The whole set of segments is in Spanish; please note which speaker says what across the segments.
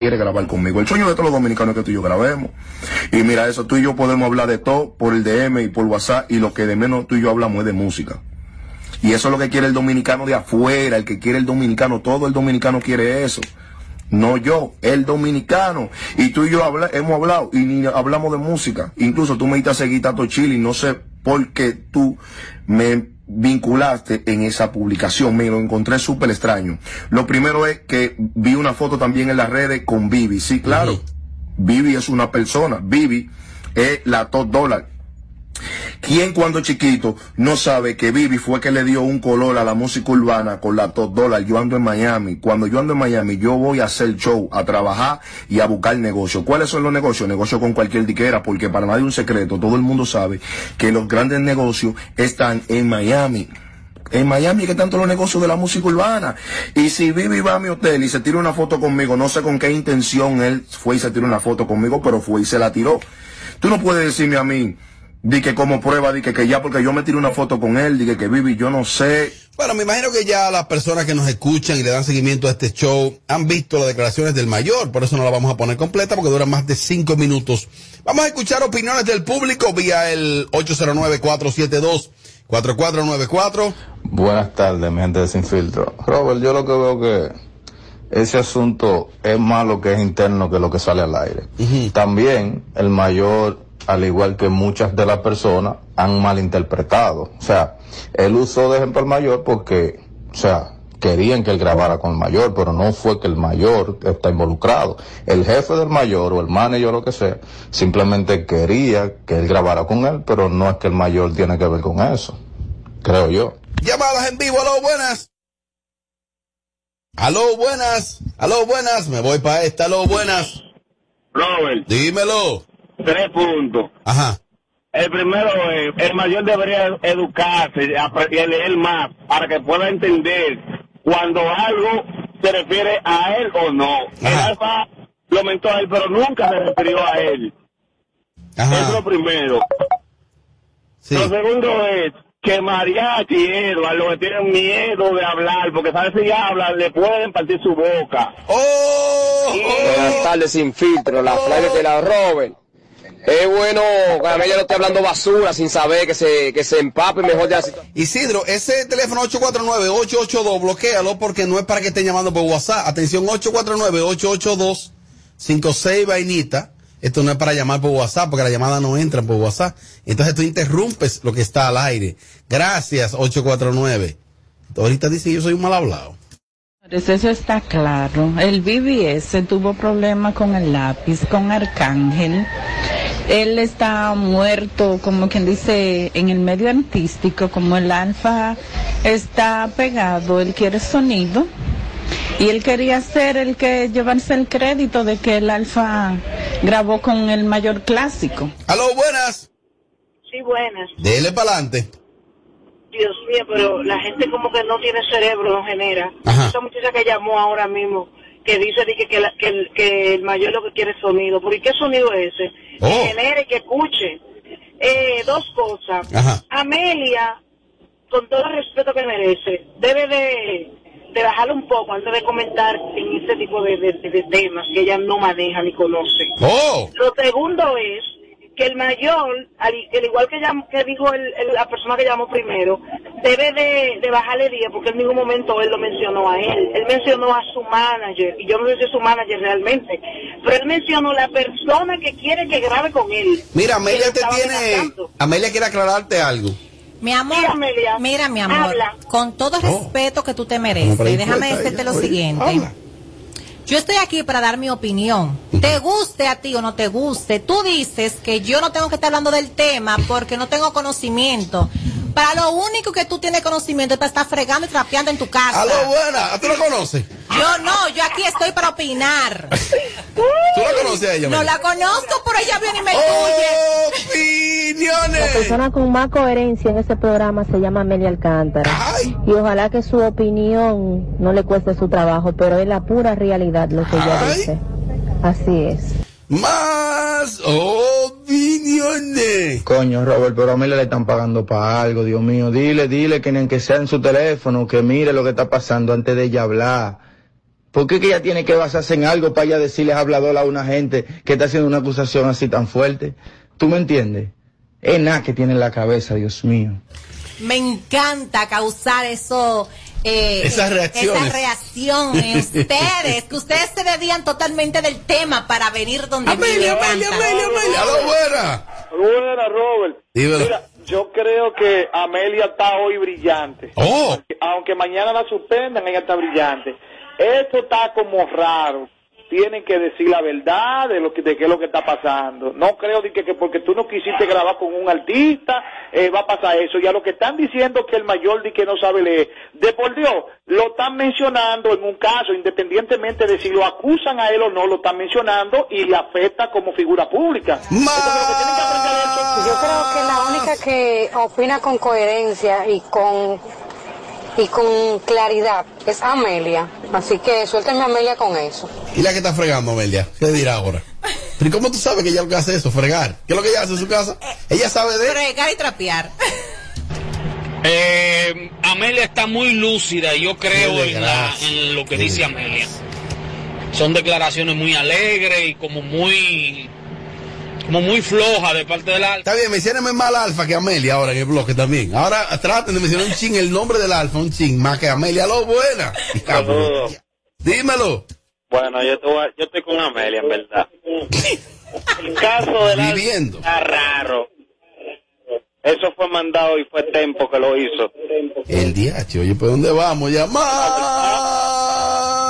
Speaker 1: quiere grabar conmigo. El sueño de todos los dominicanos es que tú y yo grabemos. Y mira eso, tú y yo podemos hablar de todo por el DM y por WhatsApp y lo que de menos tú y yo hablamos es de música. Y eso es lo que quiere el dominicano de afuera, el que quiere el dominicano, todo el dominicano quiere eso. No yo, el dominicano. Y tú y yo hemos hablado y ni hablamos de música. Incluso tú me diste a seguir Tato Chile y no sé por qué tú me vinculaste en esa publicación. Me lo encontré súper extraño. Lo primero es que vi una foto también en las redes con Vivi. Sí, claro. Vivi es una persona. Vivi es la top dólar. ¿Quién cuando chiquito no sabe que Vivi fue que le dio un color a la música urbana con la top dólar? Yo ando en Miami. Cuando yo ando en Miami, yo voy a hacer show, a trabajar y a buscar negocio. ¿Cuáles son los negocios? Negocio con cualquier diquera, porque para nadie un secreto, todo el mundo sabe que los grandes negocios están en Miami. En Miami que tanto los negocios de la música urbana. Y si Vivi va a mi hotel y se tira una foto conmigo, no sé con qué intención él fue y se tiró una foto conmigo, pero fue y se la tiró. Tú no puedes decirme a mí, Di que como prueba, di que, que ya porque yo me tiré una foto con él, di que, que viví, yo no sé.
Speaker 2: Bueno, me imagino que ya las personas que nos escuchan y le dan seguimiento a este show han visto las declaraciones del mayor, por eso no la vamos a poner completa porque dura más de cinco minutos. Vamos a escuchar opiniones del público vía el 809-472-4494.
Speaker 3: Buenas tardes, mi gente de Sin Filtro. Robert, yo lo que veo que ese asunto es más lo que es interno que lo que sale al aire. También el mayor al igual que muchas de las personas, han malinterpretado. O sea, él usó de ejemplo al mayor porque, o sea, querían que él grabara con el mayor, pero no fue que el mayor está involucrado. El jefe del mayor o el manager o lo que sea, simplemente quería que él grabara con él, pero no es que el mayor tiene que ver con eso. Creo yo.
Speaker 2: Llamadas en vivo, aló, buenas. Aló, buenas. Aló, buenas. Me voy para esta, aló, buenas.
Speaker 4: Robert.
Speaker 2: Dímelo
Speaker 4: tres puntos.
Speaker 2: Ajá.
Speaker 4: El primero es, el mayor debería educarse y leer más para que pueda entender cuando algo se refiere a él o no. El alfa lo mentó a él, pero nunca se refirió a él. Ajá. Es lo primero. Lo segundo es que Mariachi y Edward lo que tienen miedo de hablar, porque sabe si hablan le pueden partir su boca.
Speaker 2: ¡Oh!
Speaker 5: Buenas tardes sin filtro, la oh. de la roben. Es bueno que ella no esté hablando basura sin saber que se, que se empape mejor situación.
Speaker 2: Isidro, ese teléfono 849-882, bloquealo porque no es para que estén llamando por WhatsApp. Atención, 849-882-56 vainita. Esto no es para llamar por WhatsApp porque la llamada no entra por WhatsApp. Entonces tú interrumpes lo que está al aire. Gracias, 849. Ahorita dice yo soy un mal hablado.
Speaker 6: Eso está claro. El BBS tuvo problemas con el lápiz, con Arcángel él está muerto, como quien dice, en el medio artístico, como el alfa está pegado, él quiere sonido. Y él quería ser el que llevarse el crédito de que el alfa grabó con el mayor clásico.
Speaker 2: Aló, buenas.
Speaker 7: Sí, buenas.
Speaker 2: Dele para adelante.
Speaker 7: Dios mío, pero la gente como que no tiene cerebro, no genera. Esa muchacha que llamó ahora mismo, que dice que, que, que, que el mayor lo que quiere es sonido. ¿Por qué sonido es ese? que oh. genere, que escuche. Eh, dos cosas. Amelia, con todo el respeto que merece, debe de, de bajarle un poco antes de comentar en ese tipo de, de, temas que ella no maneja ni conoce.
Speaker 2: Oh.
Speaker 7: Lo segundo es que el mayor, al, igual que, que dijo el, la persona que llamó primero, debe de, bajarle día porque en ningún momento él lo mencionó a él. Él mencionó a su manager, y yo no sé si es su manager realmente, pero él mencionó la persona que quiere que grabe con él.
Speaker 2: Mira, Amelia te tiene... Amelia quiere aclararte algo.
Speaker 8: Mi amor, mira, mi amor, con todo el oh. respeto que tú te mereces, déjame decirte lo siguiente. Yo estoy aquí para dar mi opinión. Te guste a ti o no te guste, tú dices que yo no tengo que estar hablando del tema porque no tengo conocimiento. Para lo único que tú tienes conocimiento es para estar fregando y trapeando en tu casa.
Speaker 2: Aló, buena, ¿tú lo conoces?
Speaker 8: Yo no, yo aquí estoy para opinar.
Speaker 2: ¿Tú la conoces a ella?
Speaker 8: No la conozco, pero ella viene y me
Speaker 2: tuye. ¡Opiniones!
Speaker 9: La persona con más coherencia en ese programa se llama Amelia Alcántara. Y ojalá que su opinión no le cueste su trabajo, pero es la pura realidad lo que ella dice. Así es.
Speaker 2: Más opiniones.
Speaker 10: Coño, Robert, pero a Amelia le están pagando para algo, Dios mío. Dile, dile que ni que sea en su teléfono, que mire lo que está pasando antes de ella hablar ¿Por qué que ella tiene que basarse en algo para ella decirles hablador a una gente que está haciendo una acusación así tan fuerte? ¿Tú me entiendes? Es nada que tiene en la cabeza, Dios mío.
Speaker 8: Me encanta causar eso. Eh,
Speaker 2: Esas reacciones.
Speaker 8: Esa reacción en ustedes, que ustedes se desvían totalmente del tema para venir donde
Speaker 2: Amelia,
Speaker 8: me
Speaker 2: Amelia. Amelia, Amelia. ¡Aló, buena!
Speaker 11: Buena, Robert.
Speaker 2: Dímelo.
Speaker 11: Mira, yo creo que Amelia está hoy brillante.
Speaker 2: Oh.
Speaker 11: Aunque mañana la suspendan, ella está brillante. Esto está como raro. Tienen que decir la verdad de lo que de qué es lo que está pasando. No creo de que, que porque tú no quisiste grabar con un artista eh, va a pasar eso. Y a lo que están diciendo que el mayor di que no sabe leer, de por Dios, lo están mencionando en un caso, independientemente de si lo acusan a él o no, lo están mencionando y le afecta como figura pública.
Speaker 12: Yo creo que la única que opina con coherencia y con y con claridad es Amelia. Así que suéltenme a Amelia con eso.
Speaker 2: ¿Y la que está fregando, Amelia? ¿Qué dirá ahora? ¿Pero ¿y cómo tú sabes que ella lo que hace eso? Fregar. ¿Qué es lo que ella hace en su casa? Ella sabe de...
Speaker 8: Fregar y trapear.
Speaker 13: Eh, Amelia está muy lúcida y yo creo en, la- en lo que dice Amelia. Son declaraciones muy alegres y como muy como muy flojas de parte de la
Speaker 2: Está bien, mencióname más al alfa que Amelia ahora en el bloque también. Ahora traten de mencionar un ching el nombre del alfa, un ching más que Amelia. ¡Lo buena!
Speaker 14: Saludos.
Speaker 2: Dímelo.
Speaker 14: Bueno, yo, a- yo estoy con Amelia, en verdad. El caso de la
Speaker 2: Viviendo.
Speaker 14: está raro. Eso fue mandado y fue Tempo que lo hizo.
Speaker 2: El DH, oye, ¿por dónde vamos? Llamar.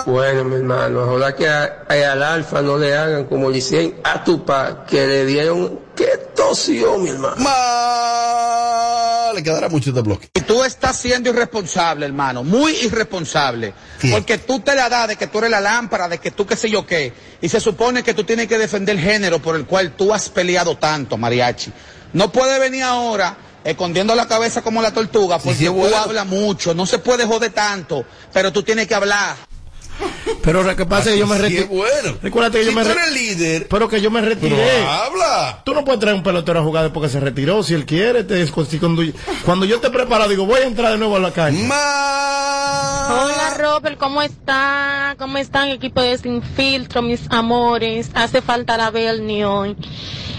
Speaker 15: Bueno, mi hermano, ojalá que a- a- al alfa no le hagan como le hicieron a tu pa, que le dieron, que tosió, mi hermano.
Speaker 2: Ma- Le quedará mucho este bloque.
Speaker 16: Y tú estás siendo irresponsable, hermano, muy irresponsable. Porque tú te la das de que tú eres la lámpara, de que tú qué sé yo qué. Y se supone que tú tienes que defender el género por el cual tú has peleado tanto, mariachi. No puede venir ahora escondiendo la cabeza como la tortuga porque
Speaker 2: sí,
Speaker 16: tú hablas mucho. No se puede joder tanto, pero tú tienes que hablar.
Speaker 17: Pero lo que pasa es que yo me retiré.
Speaker 2: es bueno.
Speaker 17: Recuérdate que
Speaker 2: Si
Speaker 17: yo me
Speaker 2: tú
Speaker 17: re-
Speaker 2: eres líder.
Speaker 17: Pero que yo me retiré.
Speaker 2: Pero habla.
Speaker 17: Tú no puedes traer un pelotero a jugar después que se retiró. Si él quiere, te cuando, yo te preparo, digo, voy a entrar de nuevo a la calle.
Speaker 18: Hola Robert, ¿cómo está? ¿Cómo están equipo de Sin Filtro, mis amores? Hace falta la Bernie hoy.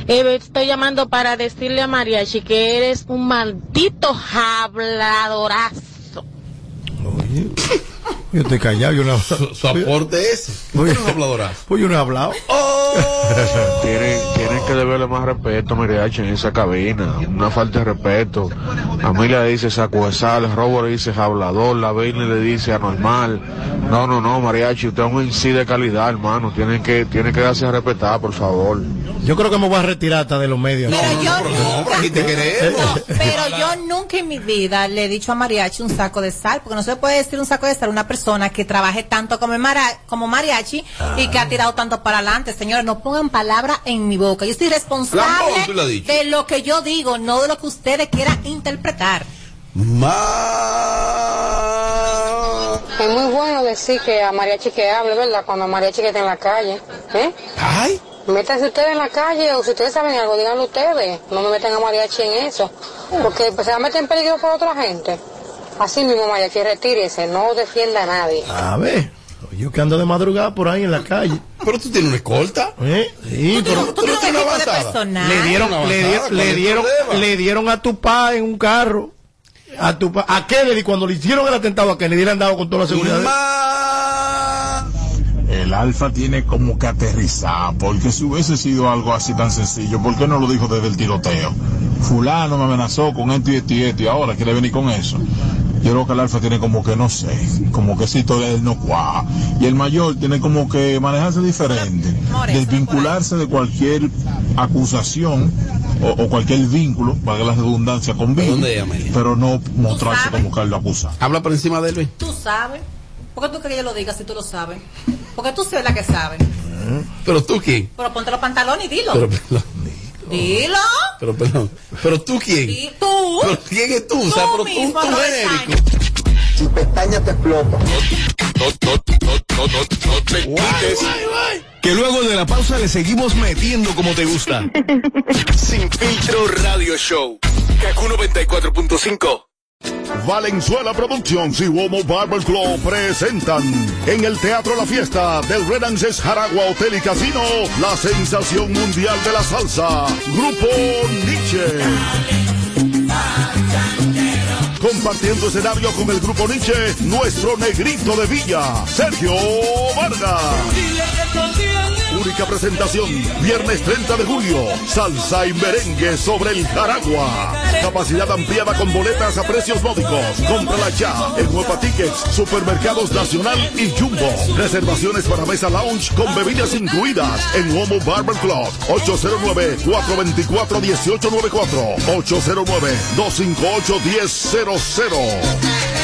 Speaker 18: Eh, estoy llamando para decirle a Mariachi que eres un maldito habladorazo.
Speaker 17: Yo estoy callado, yo no
Speaker 2: Su, su aporte es.
Speaker 17: Oye.
Speaker 2: No es habladorazo.
Speaker 17: Pues yo no he hablado.
Speaker 19: Tienen, tienen que deberle más respeto a Mariachi en esa cabina. Una falta de respeto. Amelia dice sacuesal, Robert dice hablador, la Bailey le dice anormal. No, no, no, Mariachi, usted es un MC de calidad, hermano. Tienen que, tienen que darse a respetar, por favor.
Speaker 17: Yo creo que me voy a retirar hasta de los medios.
Speaker 8: Pero yo nunca,
Speaker 2: aquí te queremos.
Speaker 8: no, pero yo nunca en mi vida le he dicho a mariachi un saco de sal, porque no se puede decir un saco de sal a una persona que trabaje tanto como, el mara- como mariachi y que ha tirado tanto para adelante. Señores, no pongan palabra en mi boca. Yo soy
Speaker 2: lo
Speaker 8: responsable de lo que yo digo, no de lo que ustedes quieran interpretar.
Speaker 12: Es muy bueno decir que a Mariachi que hable, ¿verdad? Cuando a Mariachi que está en la calle. ¿Eh?
Speaker 2: Ay.
Speaker 12: Métanse ustedes en la calle o si ustedes saben algo, díganlo ustedes. No me metan a Mariachi en eso. Porque pues, se va a meter en peligro por otra gente. Así mismo, Mariachi, retírese. No defienda a nadie.
Speaker 17: A ver, yo que ando de madrugada por ahí en la calle.
Speaker 2: Pero tú tienes una escolta.
Speaker 17: ¿Eh? Sí, pero
Speaker 8: Tú tienes un equipo de personal.
Speaker 17: le dieron,
Speaker 2: Una
Speaker 17: le, di-
Speaker 2: avanzada, ¿cuál
Speaker 17: le dieron, le dieron a tu pa en un carro. A tu pa, a Kennedy, cuando le hicieron el atentado a Kennedy, le han dado con toda la seguridad.
Speaker 20: El alfa tiene como que aterrizar, porque si hubiese sido algo así tan sencillo, ¿por qué no lo dijo desde el tiroteo? Fulano me amenazó con esto y esto y esto, y ahora quiere venir con eso. Yo creo que el alfa tiene como que, no sé, como que esa historia de él no cuaja. Y el mayor tiene como que manejarse diferente, desvincularse de cualquier acusación o, o cualquier vínculo, para la redundancia, con pero no mostrarse como que él lo acusa.
Speaker 2: Habla por encima de él, Luis.
Speaker 8: Tú sabes. ¿Por qué tú quieres que yo lo diga si tú lo sabes? Porque tú sabes la que sabe.
Speaker 2: Pero tú quién.
Speaker 8: Pero ponte los pantalones y dilo.
Speaker 2: Pero,
Speaker 8: Dilo.
Speaker 2: pero perdón. Pero tú quién.
Speaker 8: Y tú.
Speaker 2: Pero quién es tú, o sea,
Speaker 8: Tú
Speaker 2: pero tú,
Speaker 8: mismo,
Speaker 2: tú
Speaker 8: Robert
Speaker 2: genérico.
Speaker 21: Si pestaña te explota.
Speaker 22: No, no, no, no, no, no te quites. Que luego de la pausa le seguimos metiendo como te gusta. Sin filtro radio show. Kaku 94.5.
Speaker 23: Valenzuela Productions y Womo Barber Club presentan en el Teatro La Fiesta del Renances Jaragua Hotel y Casino la sensación mundial de la salsa, Grupo Nietzsche. Compartiendo escenario con el Grupo Nietzsche, nuestro negrito de Villa, Sergio Vargas. Única presentación, viernes 30 de julio, salsa y merengue sobre el Jaragua. Capacidad ampliada con boletas a precios módicos. Cómprala ya en Huepa Tickets, Supermercados Nacional y Jumbo. Reservaciones para mesa lounge con bebidas incluidas en Homo Barber Club. 809-424-1894. 809-258-1000.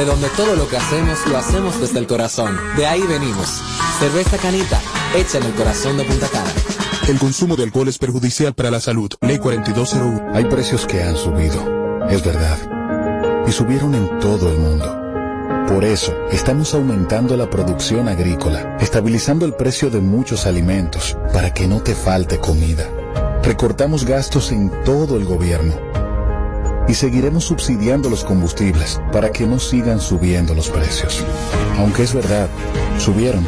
Speaker 24: de
Speaker 25: donde todo lo que hacemos lo hacemos desde el corazón. De ahí venimos. Cerveza Canita, hecha en el corazón de Punta Cana.
Speaker 22: El consumo de alcohol es perjudicial para la salud. Ley 4201.
Speaker 26: Hay precios que han subido, es verdad. Y subieron en todo el mundo. Por eso, estamos aumentando la producción agrícola, estabilizando el precio de muchos alimentos, para que no te falte comida. Recortamos gastos en todo el gobierno y seguiremos subsidiando los combustibles para que no sigan subiendo los precios. Aunque es verdad, subieron,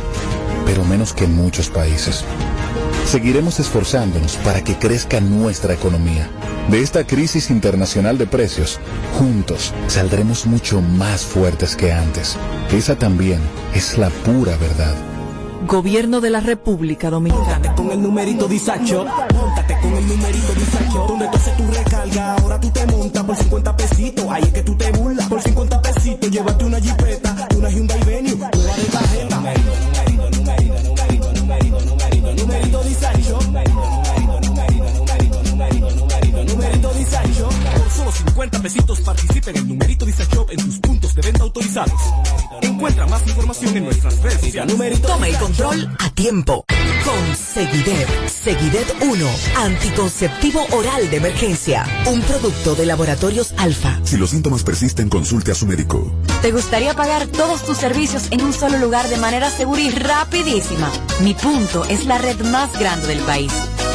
Speaker 26: pero menos que en muchos países. Seguiremos esforzándonos para que crezca nuestra economía. De esta crisis internacional de precios, juntos saldremos mucho más fuertes que antes. Esa también es la pura verdad.
Speaker 27: Gobierno de la República Dominicana.
Speaker 28: con el numerito disacho. Móntate con el numerito disacho. Donde tú haces tu recarga, ahora tú te montas por 50 pesitos. Ahí es que tú te burlas. Por 50 pesitos, llévate una jipeta, una Hyundai Venue, una de tarjeta. Numerito, numerito, numerito, numerito, 50 pesitos participa en el numerito disacho en tus puntos de venta autorizados. Encuentra más información en nuestras redes sociales.
Speaker 27: Toma el control a tiempo. Con Seguidet. Seguidet 1. Anticonceptivo oral de emergencia. Un producto de laboratorios alfa.
Speaker 22: Si los síntomas persisten, consulte a su médico.
Speaker 29: ¿Te gustaría pagar todos tus servicios en un solo lugar de manera segura y rapidísima? Mi punto es la red más grande del país.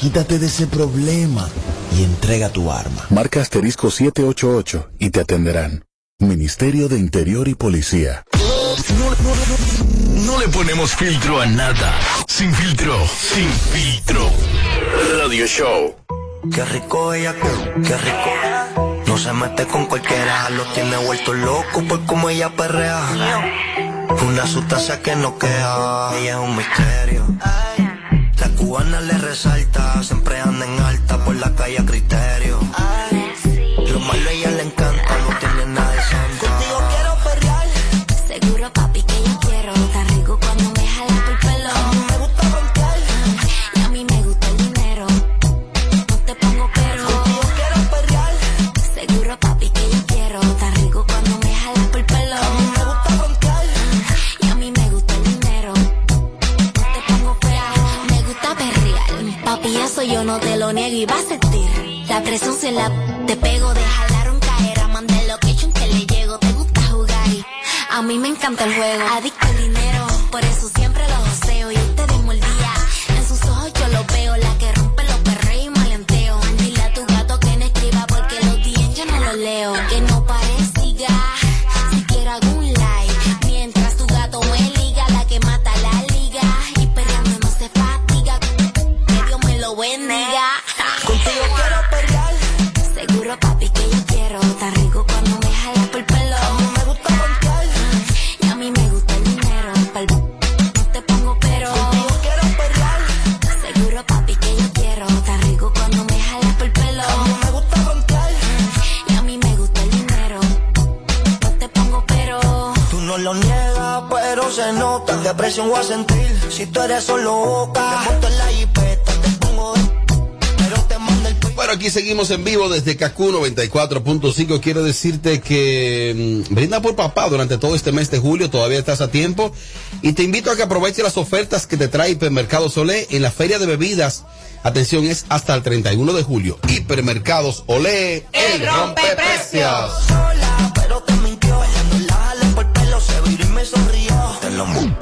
Speaker 30: Quítate de ese problema y entrega tu arma.
Speaker 26: Marca asterisco 788 y te atenderán. Ministerio de Interior y Policía.
Speaker 22: No le ponemos filtro a nada. Sin filtro, sin filtro. Radio Show.
Speaker 31: Qué rico ella, qué rico. No se mete con cualquiera, lo tiene vuelto loco por como ella perrea. Una sustancia que no queda, ella es un misterio. Cubana le resalta, siempre anda en alta por la calle a criterio. Lo malo
Speaker 32: y va a sentir. La presión se la te pego, de jalaron caer, a mandar lo que que le llego. Te gusta jugar y a mí me encanta el juego. Adicto al dinero, por eso
Speaker 31: voy a sentir. Si tú eres solo boca, te en la jipeta, te pongo de... Pero te mando el
Speaker 2: Bueno, aquí seguimos en vivo desde Kaku 94.5. Quiero decirte que mm, brinda por papá durante todo este mes de julio, todavía estás a tiempo. Y te invito a que aproveches las ofertas que te trae Hipermercados Olé en la feria de bebidas. Atención, es hasta el 31 de julio. Hipermercados Olé,
Speaker 8: El rompeprecios.
Speaker 31: sola, pero te mintió. Bailando la por el pelo, se viró y me sonrió.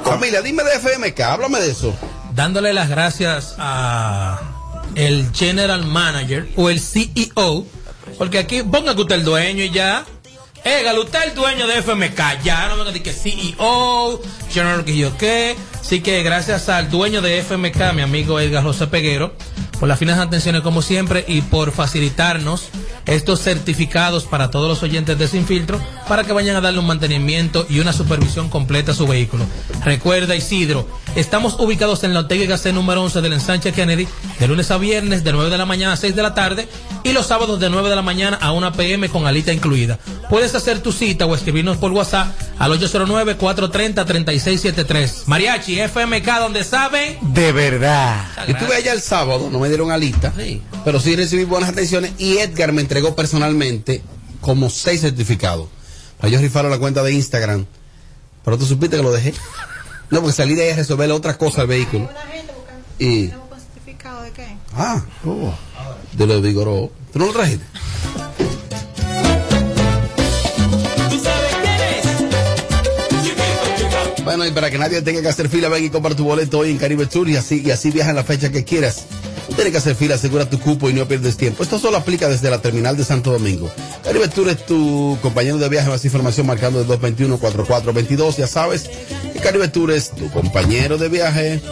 Speaker 2: Familia, dime de FMK, háblame de eso.
Speaker 33: dándole las gracias a el general manager o el CEO, porque aquí ponga que usted el dueño y ya. Égale, usted es el dueño de FMK, ya no venga de que CEO, general que yo qué. Así que gracias al dueño de FMK, mi amigo Edgar José Peguero, por las finas atenciones como siempre y por facilitarnos estos certificados para todos los oyentes de Sin Filtro para que vayan a darle un mantenimiento y una supervisión completa a su vehículo. Recuerda Isidro, estamos ubicados en la Ortega y Gasset número 11 del ensanche Kennedy de lunes a viernes de 9 de la mañana a 6 de la tarde y los sábados de 9 de la mañana a 1 pm con alita incluida. Puedes hacer tu cita o escribirnos por WhatsApp al 809-430-3673. Mariachi, FMK, donde saben.
Speaker 17: De verdad.
Speaker 2: Yo estuve allá el sábado, no me dieron alita, pero sí recibí buenas atenciones y Edgar me entregó personalmente como seis certificados. Para yo rifar la cuenta de Instagram. Pero tú supiste que lo dejé. No, porque salí de ahí a resolver otra cosa al vehículo. Y.
Speaker 8: ¿Certificado de qué?
Speaker 2: Ah, de lo vigoró. ¿Tú no lo trajiste? Bueno, y para que nadie tenga que hacer fila, ven y compra tu boleto hoy en Caribe Tour y así, y así viaja en la fecha que quieras. No tienes que hacer fila, asegura tu cupo y no pierdes tiempo. Esto solo aplica desde la terminal de Santo Domingo. Caribe Tour es tu compañero de viaje, más información marcando el 221-4422. Ya sabes Caribe Tour es tu compañero de viaje.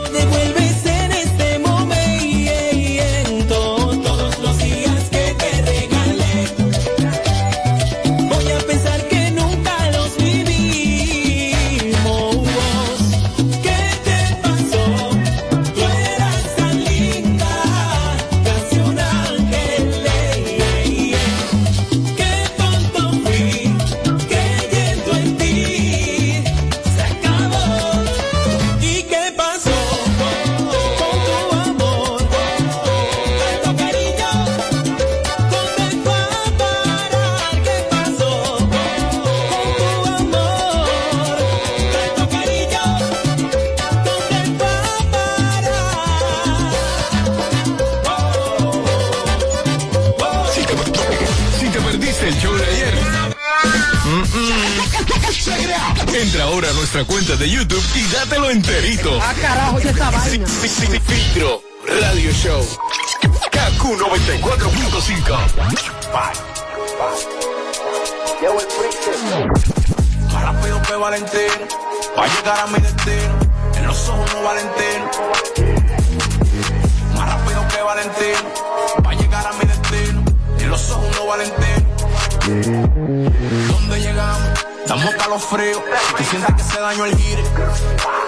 Speaker 34: El
Speaker 28: gire,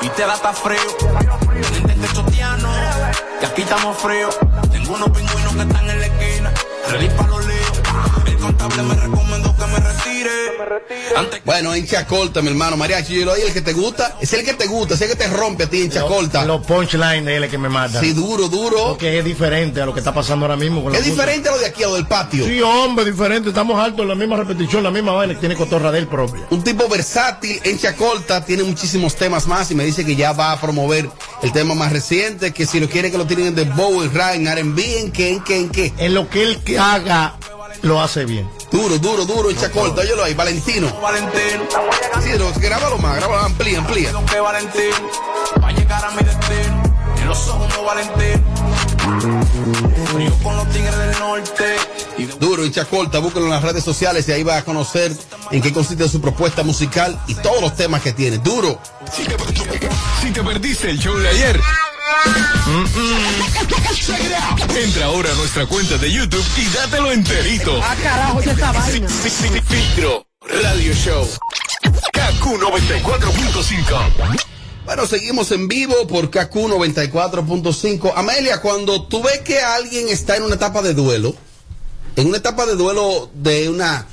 Speaker 28: y te da hasta frío. En el techo tiano, que aquí estamos fríos. Tengo unos pingüinos que están en la esquina, Ready pa' los líos. El contable me recomendó que me retire. Antes
Speaker 2: Bueno, en Chacolta, mi hermano Mariachi, yo el que te gusta, es el que te gusta, es el que te rompe a ti en Chacolta.
Speaker 17: Los punchlines de él es que me matan.
Speaker 2: Sí, duro, duro.
Speaker 17: Porque es diferente a lo que está pasando ahora mismo. Con
Speaker 2: Es diferente a lo de aquí, a lo del patio.
Speaker 17: Sí, hombre, diferente. Estamos altos en la misma repetición, la misma vaina. Tiene cotorra de él propia.
Speaker 2: Un tipo versátil en Chacolta, tiene muchísimos temas más y me dice que ya va a promover el tema más reciente, que si lo quiere que lo tienen en The Bow, en Rap, en R&B, en qué, en qué, en qué.
Speaker 17: En lo que él que haga, lo hace bien.
Speaker 2: Duro, duro, duro en Chacolta, óyelo ahí, Valentino.
Speaker 28: Valentín.
Speaker 2: Sí, no, grábalo más, grábalo, amplía, amplía.
Speaker 28: Que Valentín va a llegar a mi destino. En los ojos no Valentín. Frío con los tigres del norte. Y
Speaker 2: Duro en Chacolta, búsquelo en las redes sociales y ahí va a conocer en qué consiste su propuesta musical y todos los temas que tiene. Duro.
Speaker 34: Si te, si te perdiste el show de ayer. Entra ahora a nuestra cuenta de YouTube y dátelo enterito.
Speaker 35: Ah, carajo, ¿qué esta vaina?
Speaker 34: Filtro Radio Show. KQ 94.5.
Speaker 2: Bueno, seguimos en vivo por KQ 94.5. Amelia, cuando tú ves que alguien está en una etapa de duelo, en una etapa de duelo de una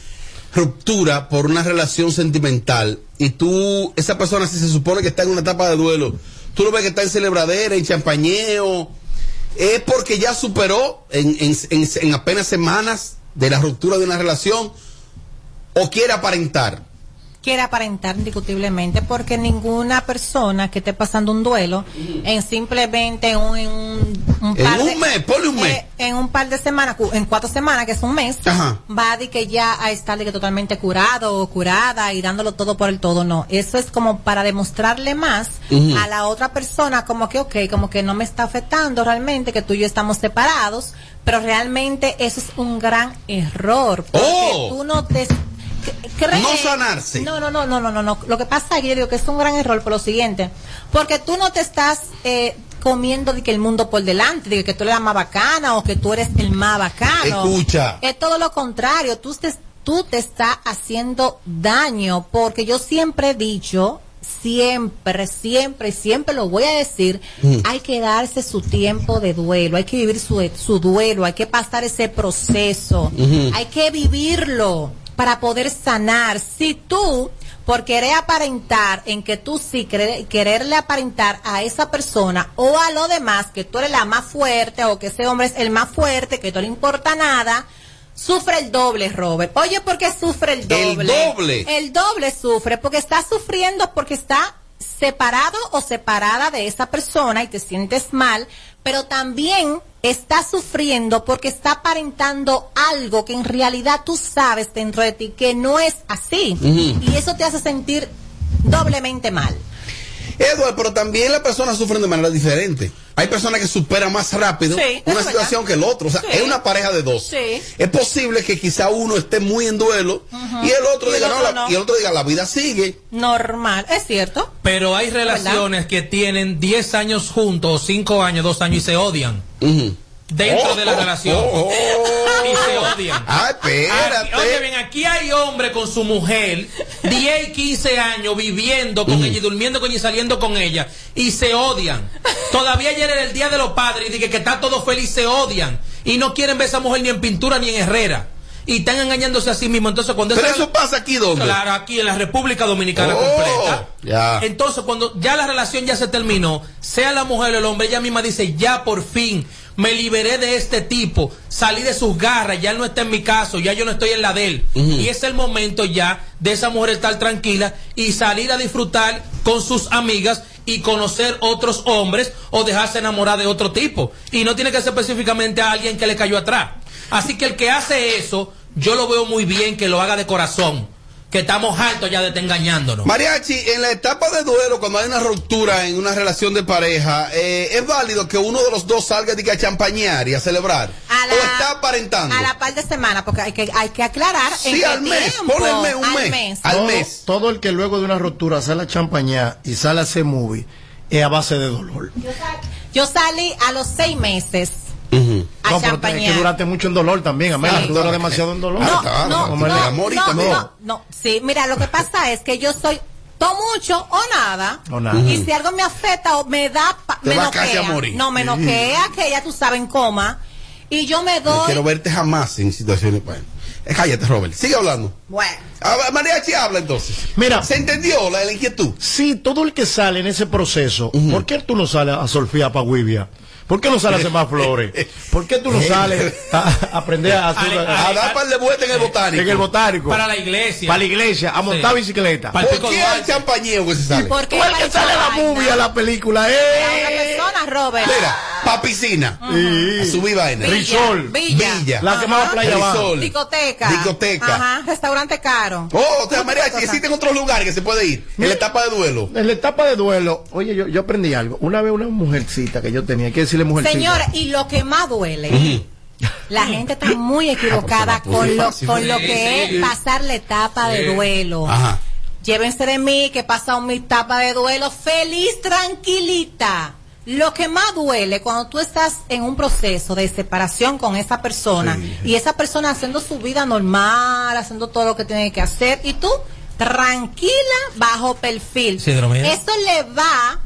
Speaker 2: ruptura por una relación sentimental, y tú, esa persona si se supone que está en una etapa de duelo, tú lo ves que está en celebradera, en champañeo, es porque ya superó en, en- en- en apenas semanas de la ruptura de una relación, o quiere aparentar.
Speaker 8: Quiere aparentar indiscutiblemente porque ninguna persona que esté pasando un duelo en simplemente un, en un, un
Speaker 2: En
Speaker 8: par
Speaker 2: un
Speaker 8: de,
Speaker 2: mes, ponle un mes.
Speaker 8: eh, en un par de semanas, en cuatro semanas, que es un mes,
Speaker 2: Ajá.
Speaker 8: va decir que ya a estar de que totalmente curado o curada y dándolo todo por el todo. No, eso es como para demostrarle más a la otra persona como que, ok, como que no me está afectando realmente, que tú y yo estamos separados, pero realmente eso es un gran error. Porque
Speaker 2: Oh.
Speaker 8: tú no te...
Speaker 2: No sanarse.
Speaker 8: No, no, no, no, no, no, no. Lo que pasa es que yo digo que es un gran error por lo siguiente. Porque tú no te estás eh, comiendo de que el mundo por delante, de que tú eres la más bacana o que tú eres el más bacano.
Speaker 2: Escucha.
Speaker 8: Es todo lo contrario. Tú te, tú te estás haciendo daño porque yo siempre he dicho, siempre, siempre, siempre lo voy a decir,
Speaker 36: Mm.
Speaker 8: hay que darse su tiempo de duelo, hay que vivir su, su duelo, hay que pasar ese proceso, hay que vivirlo para poder sanar. Si tú, por querer aparentar en que tú sí, querer- quererle aparentar a esa persona o a lo demás, que tú eres la más fuerte o que ese hombre es el más fuerte, que no le importa nada, sufre el doble, Robert. Oye, ¿por qué sufre el
Speaker 2: El
Speaker 8: doble?
Speaker 2: doble.
Speaker 8: El doble sufre porque está sufriendo porque está separado o separada de esa persona y te sientes mal, pero también está sufriendo porque está aparentando algo que en realidad tú sabes dentro de ti que no es así. Y eso te hace sentir doblemente mal.
Speaker 2: Edward, pero también las personas sufren de manera diferente. Hay personas que superan más rápido
Speaker 8: Sí,
Speaker 2: una situación que el otro. O sea,
Speaker 8: Sí.
Speaker 2: es una pareja de dos.
Speaker 8: Sí.
Speaker 2: Es posible que quizá uno esté muy en duelo y el otro
Speaker 8: Y el
Speaker 2: diga, no,
Speaker 8: otro
Speaker 2: la-
Speaker 8: no.
Speaker 2: y el otro diga, la vida sigue.
Speaker 8: Normal, es cierto.
Speaker 33: Pero hay relaciones que tienen 10 años juntos, 5 años, 2 años y se odian. Dentro
Speaker 2: Oh,
Speaker 33: de la
Speaker 2: oh,
Speaker 33: relación.
Speaker 2: oh,
Speaker 33: Y se odian.
Speaker 2: Ah, espérate.
Speaker 33: Oye, bien, aquí hay hombre con su mujer, 10 y 15 años viviendo con ella y durmiendo con ella y saliendo con ella, y se odian. Todavía ayer era el día de los padres y dije que está todo feliz, se odian. Y no quieren ver a esa mujer ni en pintura ni en herrera. Y están engañándose a sí mismos. Entonces, cuando
Speaker 2: Pero eso pasa aquí, ¿dónde?
Speaker 33: Claro, aquí en la República Dominicana
Speaker 2: Oh,
Speaker 33: completa.
Speaker 2: ya.
Speaker 33: Entonces, cuando ya la relación ya se terminó, sea la mujer o el hombre, ella misma dice, ya por fin me liberé de este tipo, salí de sus garras, ya él no está en mi caso, ya yo no estoy en la de él. Y es el momento ya de esa mujer estar tranquila y salir a disfrutar con sus amigas y conocer otros hombres o dejarse enamorar de otro tipo. Y no tiene que ser específicamente a alguien que le cayó atrás. Así que el que hace eso, yo lo veo muy bien que lo haga de corazón. Que estamos hartos ya de estar engañándonos.
Speaker 2: Mariachi, en la etapa de duelo, cuando hay una ruptura en una relación de pareja, eh, ¿es válido que uno de los dos salga de que a champañear y a celebrar?
Speaker 8: A la-
Speaker 2: ¿O está aparentando?
Speaker 8: A la par de semana, porque hay que, hay que aclarar.
Speaker 2: Sí,
Speaker 8: en qué
Speaker 2: al mes,
Speaker 8: tiempo.
Speaker 2: ponle el mes, un
Speaker 8: Al
Speaker 2: mes. Al
Speaker 17: todo,
Speaker 2: mes.
Speaker 17: todo el que luego de una ruptura sale a champañar y sale a hacer movie es a base de dolor.
Speaker 8: Yo salí a los seis meses a
Speaker 17: No, pero
Speaker 8: champañar.
Speaker 17: que duraste mucho en dolor también, Amelia.
Speaker 8: Sí.
Speaker 17: Tú duras demasiado en dolor.
Speaker 8: No, no, no, no, no, no, no. Sí, mira, lo que pasa es que yo soy todo mucho o nada.
Speaker 17: O nada.
Speaker 8: Y si algo me afecta o me da, pa-
Speaker 2: Te
Speaker 8: me noquea. No, me noquea, que ya tú sabes en coma. Y yo me doy.
Speaker 2: No quiero verte jamás en situaciones. Bueno, eh, cállate, Robert. Sigue hablando.
Speaker 8: Bueno.
Speaker 2: Ah, Mariachi habla entonces.
Speaker 17: Mira.
Speaker 2: ¿Se entendió la, la inquietud?
Speaker 17: Sí, todo el que sale en ese proceso, ¿por qué tú no sales a Solfía Paguivia? ¿Por qué no sales a sembrar flores? ¿Por qué tú no sales a, a aprender a, hacer-
Speaker 2: A dar par de vueltas en el botánico.
Speaker 17: En el botánico.
Speaker 33: Para la iglesia.
Speaker 17: Para la iglesia, a montar
Speaker 33: Sí.
Speaker 17: bicicleta.
Speaker 2: ¿Por qué el champañeo que se sale?
Speaker 8: ¿Por qué
Speaker 17: que sale la movie a la película,
Speaker 8: A una
Speaker 17: ¡eh!
Speaker 8: persona, Robert.
Speaker 2: Mira, pa' piscina. A subir vaina.
Speaker 8: Villa,
Speaker 17: Risol.
Speaker 8: Villa.
Speaker 2: Villa.
Speaker 17: La que más playa.
Speaker 2: Risol.
Speaker 8: Discoteca.
Speaker 2: Discoteca.
Speaker 8: Ajá, restaurante caro.
Speaker 2: Oh, o sea, Mariachi, existen otros lugares que se puede ir. En la etapa de duelo.
Speaker 17: En la etapa de duelo, oye, yo, yo aprendí algo. Una vez una mujercita que yo tenía, que decirle.
Speaker 8: Señores, y lo que más duele, la gente está muy equivocada
Speaker 2: Ah, pues,
Speaker 8: con lo,
Speaker 2: fácil.
Speaker 8: con lo
Speaker 33: Sí,
Speaker 8: que
Speaker 33: sí.
Speaker 8: es pasar la etapa de duelo.
Speaker 2: Ajá.
Speaker 8: Llévense de mí que he pasado mi etapa de duelo feliz, tranquilita. Lo que más duele cuando tú estás en un proceso de separación con esa persona y esa persona haciendo su vida normal, haciendo todo lo que tiene que hacer y tú tranquila bajo perfil. Eso le va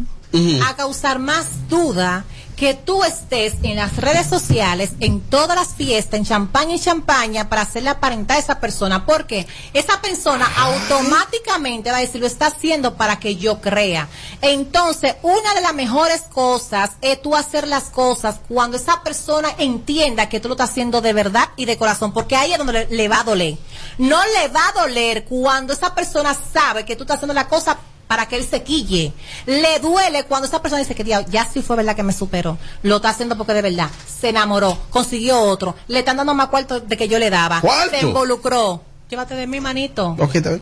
Speaker 8: a causar más duda que tú estés en las redes sociales, en todas las fiestas, en champaña y champaña, para hacerle aparentar a esa persona. Porque esa persona automáticamente va a decir, lo está haciendo para que yo crea. Entonces, una de las mejores cosas es tú hacer las cosas cuando esa persona entienda que tú lo estás haciendo de verdad y de corazón, porque ahí es donde le, va a doler. No le va a doler cuando esa persona sabe que tú estás haciendo la cosa para que él se quille. Le duele cuando esa persona dice que "Diablo, ya sí fue verdad que me superó. Lo está haciendo porque de verdad se enamoró, consiguió otro, le están dando más cuarto de que yo le daba.
Speaker 2: ¿Cuarto?
Speaker 8: Se involucró. Llévate de mi manito.
Speaker 2: Ok, está bien.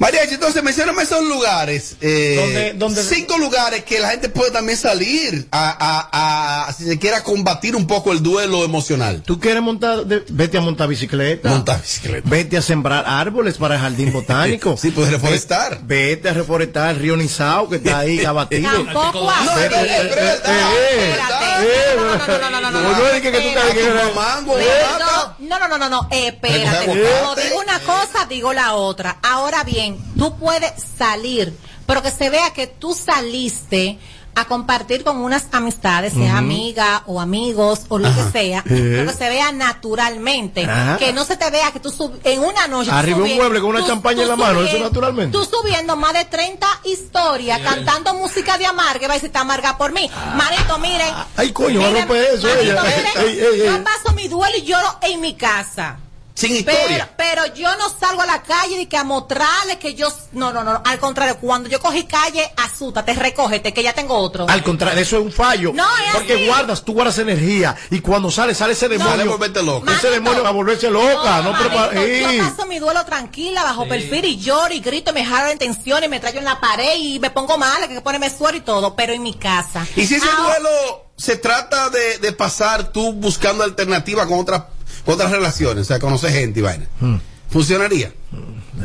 Speaker 2: Mariachi, entonces mencioname esos lugares. Eh,
Speaker 17: ¿Dónde.
Speaker 2: Cinco lugares que la gente puede también salir a, si se quiera combatir un poco el duelo emocional.
Speaker 17: Tú quieres montar, vete a montar bicicleta.
Speaker 2: Bicicleta.
Speaker 17: Vete a sembrar árboles para el jardín botánico.
Speaker 2: sí, pues reforestar.
Speaker 17: Vete, a reforestar el río Nizao que está ahí abatido.
Speaker 8: Tampoco
Speaker 2: no, vete,
Speaker 17: eh, eh,
Speaker 8: no. No, no, no, no, no. No.
Speaker 17: No, no,
Speaker 8: no, no, no. Espérate. Como digo una cosa, digo la otra. Ahora bien tú puedes salir, pero que se vea que tú saliste a compartir con unas amistades, sea amiga o amigos o lo que sea, pero que se vea naturalmente,
Speaker 17: Ajá.
Speaker 8: que no se te vea que tú sub- en una noche
Speaker 17: Arriba un mueble con una
Speaker 8: tú-
Speaker 17: champaña
Speaker 8: tú
Speaker 17: en la mano, eso naturalmente.
Speaker 8: Tú subiendo más de 30 historias, cantando música de amarga, y va a decir, está amarga por mí. Marito, miren.
Speaker 17: Ay, coño, a
Speaker 8: miren,
Speaker 17: romper eso,
Speaker 8: Marito,
Speaker 17: ella.
Speaker 8: miren,
Speaker 17: Ey, ey, ey.
Speaker 8: yo paso mi duelo y lloro en mi casa.
Speaker 2: Sin
Speaker 8: Pero,
Speaker 2: historia.
Speaker 8: pero yo no salgo a la calle y que a mostrarle que yo. No, no, no, no. Al contrario, cuando yo cogí calle, asútate, recógete, que ya tengo otro.
Speaker 17: Al contrario, eso es un fallo.
Speaker 8: No, es
Speaker 17: porque
Speaker 8: así.
Speaker 17: guardas, tú guardas energía. Y cuando sale, sale ese demonio.
Speaker 2: volverte loco.
Speaker 17: ese
Speaker 8: Manito.
Speaker 17: demonio a volverse loca. No,
Speaker 8: manito,
Speaker 17: prepara- Sí.
Speaker 8: Yo paso mi duelo tranquila, bajo perfil y lloro y grito, y me jalo en tensión y me traigo en la pared y me pongo mal, que ponerme suero y todo, pero en mi casa.
Speaker 2: Y si ese
Speaker 8: Ahora-
Speaker 2: duelo se trata de, de pasar tú buscando alternativa con otras otras relaciones, o sea, conocer gente y vaina. ¿Funcionaría?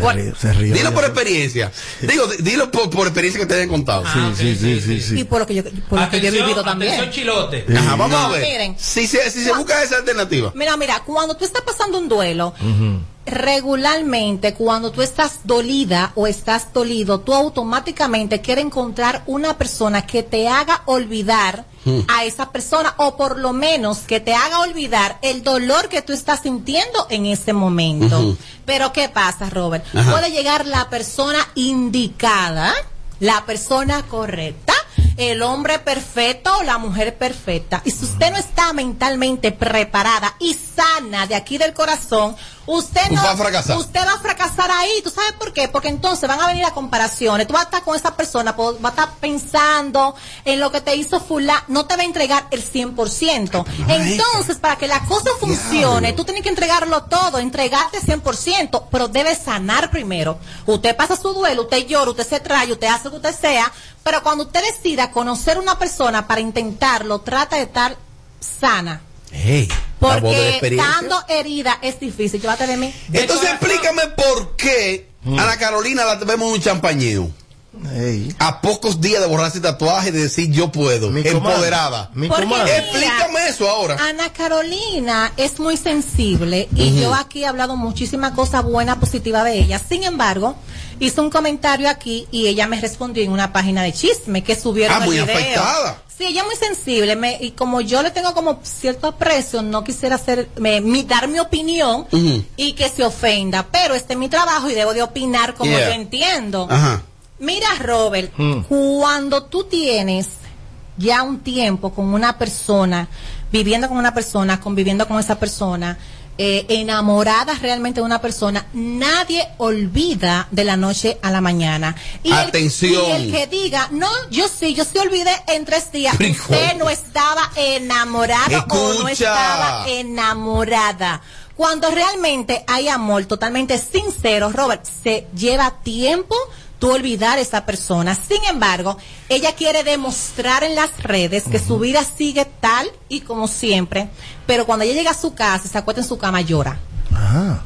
Speaker 17: Se ríe, se ríe.
Speaker 2: Dilo por experiencia. Digo, di- dilo por, por experiencia que te hayan contado.
Speaker 33: Ah, ok,
Speaker 17: sí, sí, sí, sí.
Speaker 8: Y por lo que yo, por lo que yo he
Speaker 33: Atención,
Speaker 8: vivido también.
Speaker 33: atención, chilote.
Speaker 2: Ajá, vamos
Speaker 8: No,
Speaker 2: a ver.
Speaker 8: miren.
Speaker 2: Si se, si se busca esa alternativa.
Speaker 8: Mira, mira, cuando tú estás pasando un duelo, regularmente cuando tú estás dolida o estás dolido, tú automáticamente quieres encontrar una persona que te haga olvidar a esa persona o por lo menos que te haga olvidar el dolor que tú estás sintiendo en ese momento. Pero ¿qué pasa, Robert?
Speaker 2: Ajá.
Speaker 8: Puede llegar la persona indicada, la persona correcta, el hombre perfecto o la mujer perfecta. Y si usted no está mentalmente preparada y sana de aquí del corazón, usted no
Speaker 2: Va a fracasar.
Speaker 8: usted va a fracasar ahí. ¿Tú sabes por qué? Porque entonces van a venir a comparaciones. Tú vas a estar con esa persona, po- va a estar pensando en lo que te hizo fulano, no te va a entregar el 100%. Entonces, para que la cosa funcione, tú tienes que entregarlo todo, entregarte 100%, pero debes sanar primero. Usted pasa su duelo, usted llora, usted se trae, usted hace lo que usted sea, pero cuando usted decida conocer una persona para intentarlo, trata de estar sana.
Speaker 2: Hey,
Speaker 8: Porque estando herida es difícil. Llévate de mí.
Speaker 2: Entonces explícame por qué a la Carolina la vemos en un champañeo. A pocos días de borrarse tatuaje y de decir yo puedo. empoderada. Explícame eso ahora.
Speaker 8: Ana Carolina es muy sensible y yo aquí he hablado muchísimas cosas buenas, positivas de ella. Sin embargo, hizo un comentario aquí y ella me respondió en una página de chisme que subieron
Speaker 2: ah,
Speaker 8: muy
Speaker 2: Afectada.
Speaker 8: Sí, ella es muy sensible me, y como yo le tengo como cierto aprecio, no quisiera hacer, me, dar mi opinión y que se ofenda, pero este es mi trabajo y debo de opinar como yo entiendo. Mira, Robert, mm. cuando tú tienes ya un tiempo con una persona, viviendo con una persona, conviviendo con esa persona, eh, enamorada realmente de una persona, nadie olvida de la noche a la mañana. Y
Speaker 2: Atención.
Speaker 8: El, y el que diga, no, yo sí, yo sí olvidé en tres días. Usted no estaba enamorado o no estaba enamorada. Cuando realmente hay amor totalmente sincero, Robert, se lleva tiempo tú olvidar a esa persona. Sin embargo, ella quiere demostrar en las redes que su vida sigue tal y como siempre, pero cuando ella llega a su casa, se acuesta en su cama, llora.
Speaker 17: Ajá.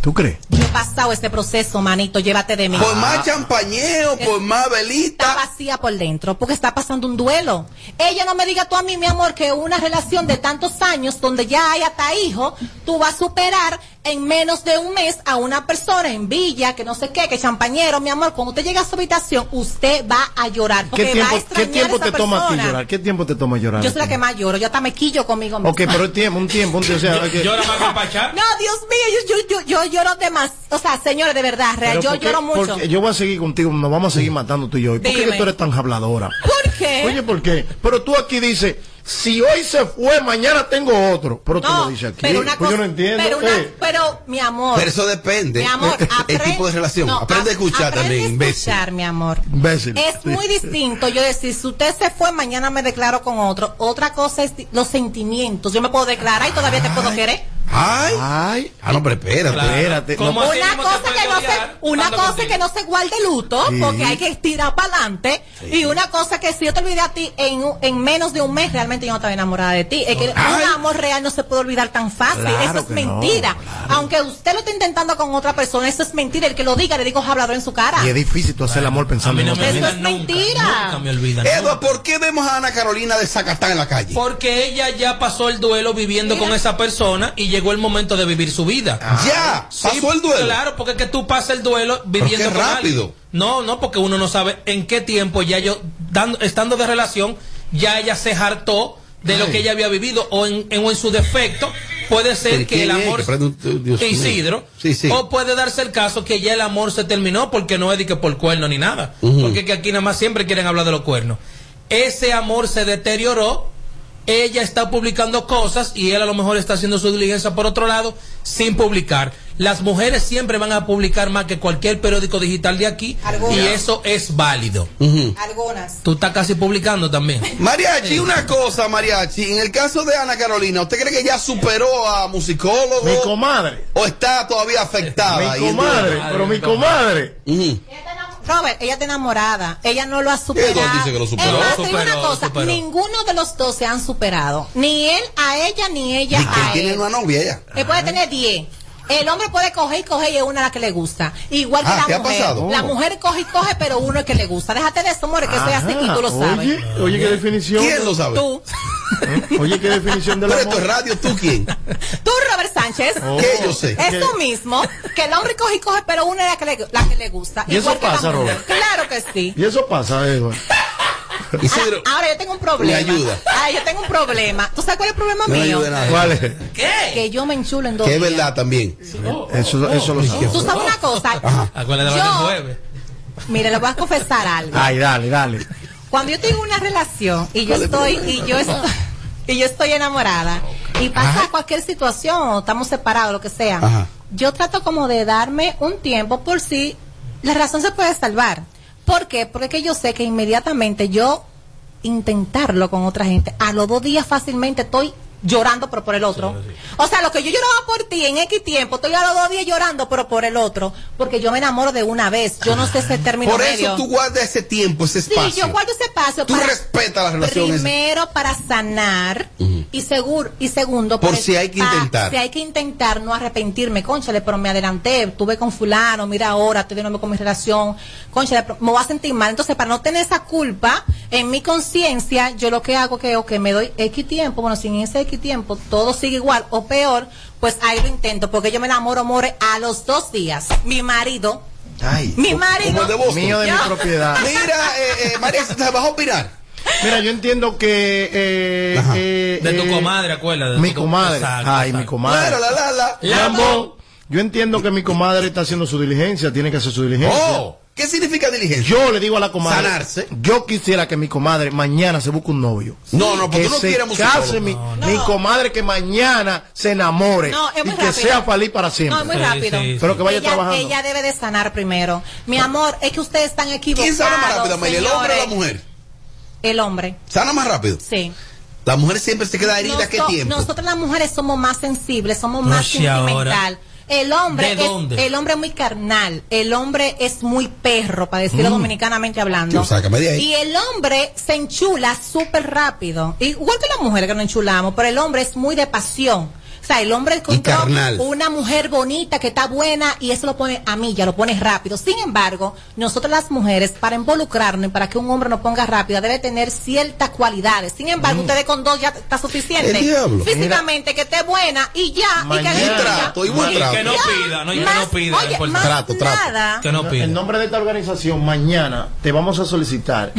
Speaker 17: ¿Tú crees?
Speaker 8: Yo he pasado este proceso, manito, llévate de mí.
Speaker 2: Por más champañeo, por más velita.
Speaker 8: Está vacía por dentro, porque está pasando un duelo. Ella no me diga tú a mí, mi amor, que una relación de tantos años, donde ya hay hasta hijo, tú vas a superar en menos de un mes a una persona en Villa, que no sé qué, que champañero, mi amor, cuando usted llega a su habitación, usted va a llorar.
Speaker 17: ¿Qué tiempo, ¿qué tiempo te toma a ti llorar? ¿Qué tiempo te toma llorar?
Speaker 8: Yo soy la que más lloro, yo hasta me quillo conmigo
Speaker 17: mismo. Ok, pero el tiempo, un tiempo, un tiempo. O sea.
Speaker 33: ¿Llora más que
Speaker 8: No, Dios mío, yo, yo, yo, yo lloro demasiado. O sea, señores, de verdad, real, yo lloro mucho.
Speaker 17: Yo voy a seguir contigo, nos vamos a seguir matando tú y yo. ¿Por qué tú eres tan habladora?
Speaker 8: ¿Por qué?
Speaker 17: Oye, ¿por qué? Pero tú aquí dices si hoy se fue, mañana tengo otro. Pero tú lo dices aquí. Pero pues yo no entiendo.
Speaker 8: Pero,
Speaker 17: eh.
Speaker 8: pero, mi amor.
Speaker 2: Pero eso depende.
Speaker 8: Mi amor,
Speaker 2: el tipo de relación. aprende a escuchar también, imbécil.
Speaker 8: escuchar, mi amor. Es muy distinto yo decir, si usted se fue, mañana me declaro con otro. Otra cosa es los sentimientos. Yo me puedo declarar y todavía te puedo querer.
Speaker 2: Ay, ay, ah, no, pero espérate, espérate.
Speaker 8: una cosa que no se, una cosa que no se guarde luto, porque hay que estirar para adelante, y una cosa que si yo te olvidé a ti en, en menos de un mes, realmente yo no estaba enamorada de ti. Es que un amor real no se puede olvidar tan fácil, eso es mentira. Aunque usted lo esté intentando con otra persona, eso es mentira. El que lo diga le digo hablador en su cara.
Speaker 17: Y es difícil tú hacer el amor pensando en
Speaker 8: otra Eso es mentira.
Speaker 33: Nunca me olvidan.
Speaker 2: Eduardo, ¿por qué vemos a Ana Carolina de Zacatán en la calle?
Speaker 33: Porque ella ya pasó el duelo viviendo con esa persona y llegó el momento de vivir su vida.
Speaker 2: Ah. Ya, pasó el duelo.
Speaker 33: Claro, porque es que tú pasas el duelo viviendo
Speaker 2: con rápido.
Speaker 33: No, no, porque uno no sabe en qué tiempo ya yo, dando, estando de relación, ya ella se hartó de lo que ella había vivido o en, en, o en su defecto puede ser que el amor Isidro o puede darse el caso que ya el amor se terminó porque no es de que por cuerno ni nada porque que aquí nada más siempre quieren hablar de los cuernos ese amor se deterioró ella está publicando cosas y él a lo mejor está haciendo su diligencia por otro lado sin publicar. Las mujeres siempre van a publicar más que cualquier periódico digital de aquí y eso es válido.
Speaker 8: Algunas.
Speaker 33: Tú estás casi publicando también.
Speaker 2: Mariachi, una cosa, Mariachi. En el caso de Ana Carolina, ¿usted cree que ya superó a musicólogo?
Speaker 17: Mi comadre.
Speaker 2: ¿O está todavía afectada?
Speaker 17: mi comadre, pero mi comadre.
Speaker 8: Robert, ella está enamorada. Ella no lo ha superado.
Speaker 2: dice que lo superó.
Speaker 8: una cosa, ninguno de los dos se han superado. Ni él a ella, ni ella a
Speaker 2: él. tiene una novia ella?
Speaker 8: Él puede tener 10. El hombre puede coger y coger y es una la que le gusta. Igual que
Speaker 2: ah,
Speaker 8: la mujer. La mujer coge y coge, pero uno es que le gusta. Déjate de eso, more, que soy así y tú lo sabes.
Speaker 17: Oye, oye, qué definición.
Speaker 2: ¿Quién lo sabe?
Speaker 8: Tú.
Speaker 17: ¿Eh? Oye, qué definición de la
Speaker 2: Pero esto es radio, ¿tú quién?
Speaker 8: Tú, Robert Sánchez.
Speaker 2: Oh. ¿Qué yo sé?
Speaker 8: Es tú mismo, que el hombre coge y coge, pero uno es la que le, la que le gusta.
Speaker 17: ¿Y eso pasa, Robert?
Speaker 8: Claro que sí.
Speaker 17: ¿Y eso pasa, Edward?
Speaker 8: Ahora, ahora, yo tengo un problema.
Speaker 2: Me ayuda.
Speaker 8: Ay, yo tengo un problema. ¿Tú sabes cuál es el problema mío?
Speaker 17: ¿Cuál es?
Speaker 8: ¿Qué? Que yo me enchulo en dos
Speaker 2: Que es verdad también.
Speaker 17: eso, eso lo sé.
Speaker 8: Tú sabes una cosa.
Speaker 33: Acuérdate de
Speaker 8: yo, mire, le voy a confesar algo.
Speaker 17: Ay, dale, dale.
Speaker 8: Cuando yo tengo una relación y yo estoy y yo estoy y yo estoy enamorada y pasa cualquier situación estamos separados lo que sea. Yo trato como de darme un tiempo por si la razón se puede salvar. ¿Por qué? Porque yo sé que inmediatamente yo intentarlo con otra gente, a los dos días fácilmente estoy llorando pero por el otro. O sea, lo que yo lloraba por ti en X tiempo, estoy a los dos días llorando pero por el otro, porque yo me enamoro de una vez. Yo no sé ese término
Speaker 2: Por
Speaker 8: medio.
Speaker 2: eso tú guardas ese tiempo, ese espacio.
Speaker 8: Sí, yo guardo ese espacio
Speaker 2: Tú respetas la relación esa.
Speaker 8: Primero para sanar y seguro y segundo
Speaker 2: Por
Speaker 8: para-
Speaker 2: si hay que intentar.
Speaker 8: Si hay que intentar no arrepentirme, conchale, pero me adelanté, estuve con fulano, mira ahora, estoy de nuevo con mi relación, conchale, pero me voy a sentir mal. Entonces, para no tener esa culpa en mi conciencia, yo lo que hago que, que me doy X tiempo, bueno, sin ese X tiempo, todo sigue igual o peor, pues ahí lo intento, porque yo me enamoro, more, a los dos días. Mi marido,
Speaker 17: Ay,
Speaker 8: mi marido,
Speaker 2: de
Speaker 17: mío de mi propiedad.
Speaker 2: Mira, eh, eh, María, ¿te vas a opinar?
Speaker 17: Mira, yo entiendo que. eh, eh,
Speaker 33: De tu
Speaker 17: eh,
Speaker 33: comadre, acuérdate.
Speaker 17: Mi
Speaker 33: tu-
Speaker 17: comadre.
Speaker 33: Exacto,
Speaker 17: Ay,
Speaker 33: exacto.
Speaker 17: mi comadre.
Speaker 2: La, la, la.
Speaker 17: Yo entiendo que mi comadre está haciendo su diligencia, tiene que hacer su diligencia.
Speaker 2: Oh, ¿qué significa diligencia?
Speaker 17: Yo le digo a la comadre.
Speaker 2: Sanarse.
Speaker 17: Yo quisiera que mi comadre mañana se busque un novio.
Speaker 2: No, no, porque
Speaker 17: que
Speaker 2: tú no
Speaker 17: se
Speaker 2: quieres
Speaker 17: case mi,
Speaker 8: no.
Speaker 17: mi comadre que mañana se enamore
Speaker 8: No, es
Speaker 17: y
Speaker 8: muy
Speaker 17: que
Speaker 8: rápido.
Speaker 17: sea feliz para siempre.
Speaker 8: No, es muy rápido.
Speaker 33: sí, sí.
Speaker 17: Pero que vaya
Speaker 8: ella,
Speaker 17: trabajando.
Speaker 8: ella debe de sanar primero. Mi amor, es que ustedes están equivocados.
Speaker 2: ¿Quién sana más rápido, Amelia, el hombre o la mujer?
Speaker 8: El hombre,
Speaker 2: ¿Sana más rápido?
Speaker 8: sí.
Speaker 2: La mujer siempre se queda herida, ¿qué
Speaker 8: Noso-
Speaker 2: tiempo?
Speaker 8: Nosotras las mujeres somos más sensibles, somos
Speaker 33: No
Speaker 8: más sentimental. El hombre,
Speaker 33: ¿De
Speaker 8: es, el hombre es muy carnal, el hombre es muy perro, para decirlo dominicanamente hablando.
Speaker 2: Tío, sácame de ahí.
Speaker 8: Y el hombre se enchula súper rápido. Igual que las mujeres que nos enchulamos, pero el hombre es muy de pasión. O sea, el hombre encontró una mujer bonita que está buena y eso lo pone a mí, ya lo pone rápido. Sin embargo, nosotros las mujeres, para involucrarnos y para que un hombre nos ponga rápido, debe tener ciertas cualidades. Sin embargo, ustedes con dos ya está suficiente.
Speaker 2: Mm.
Speaker 8: Físicamente, que esté buena y ya. y que
Speaker 2: Y trato, y buen
Speaker 33: Y
Speaker 2: trato.
Speaker 33: que no pida, no, y que no pida.
Speaker 8: Oye,
Speaker 33: por-
Speaker 8: más
Speaker 2: Trato, trato.
Speaker 8: nada.
Speaker 33: Que no pida.
Speaker 17: En nombre de esta organización, mañana te vamos a solicitar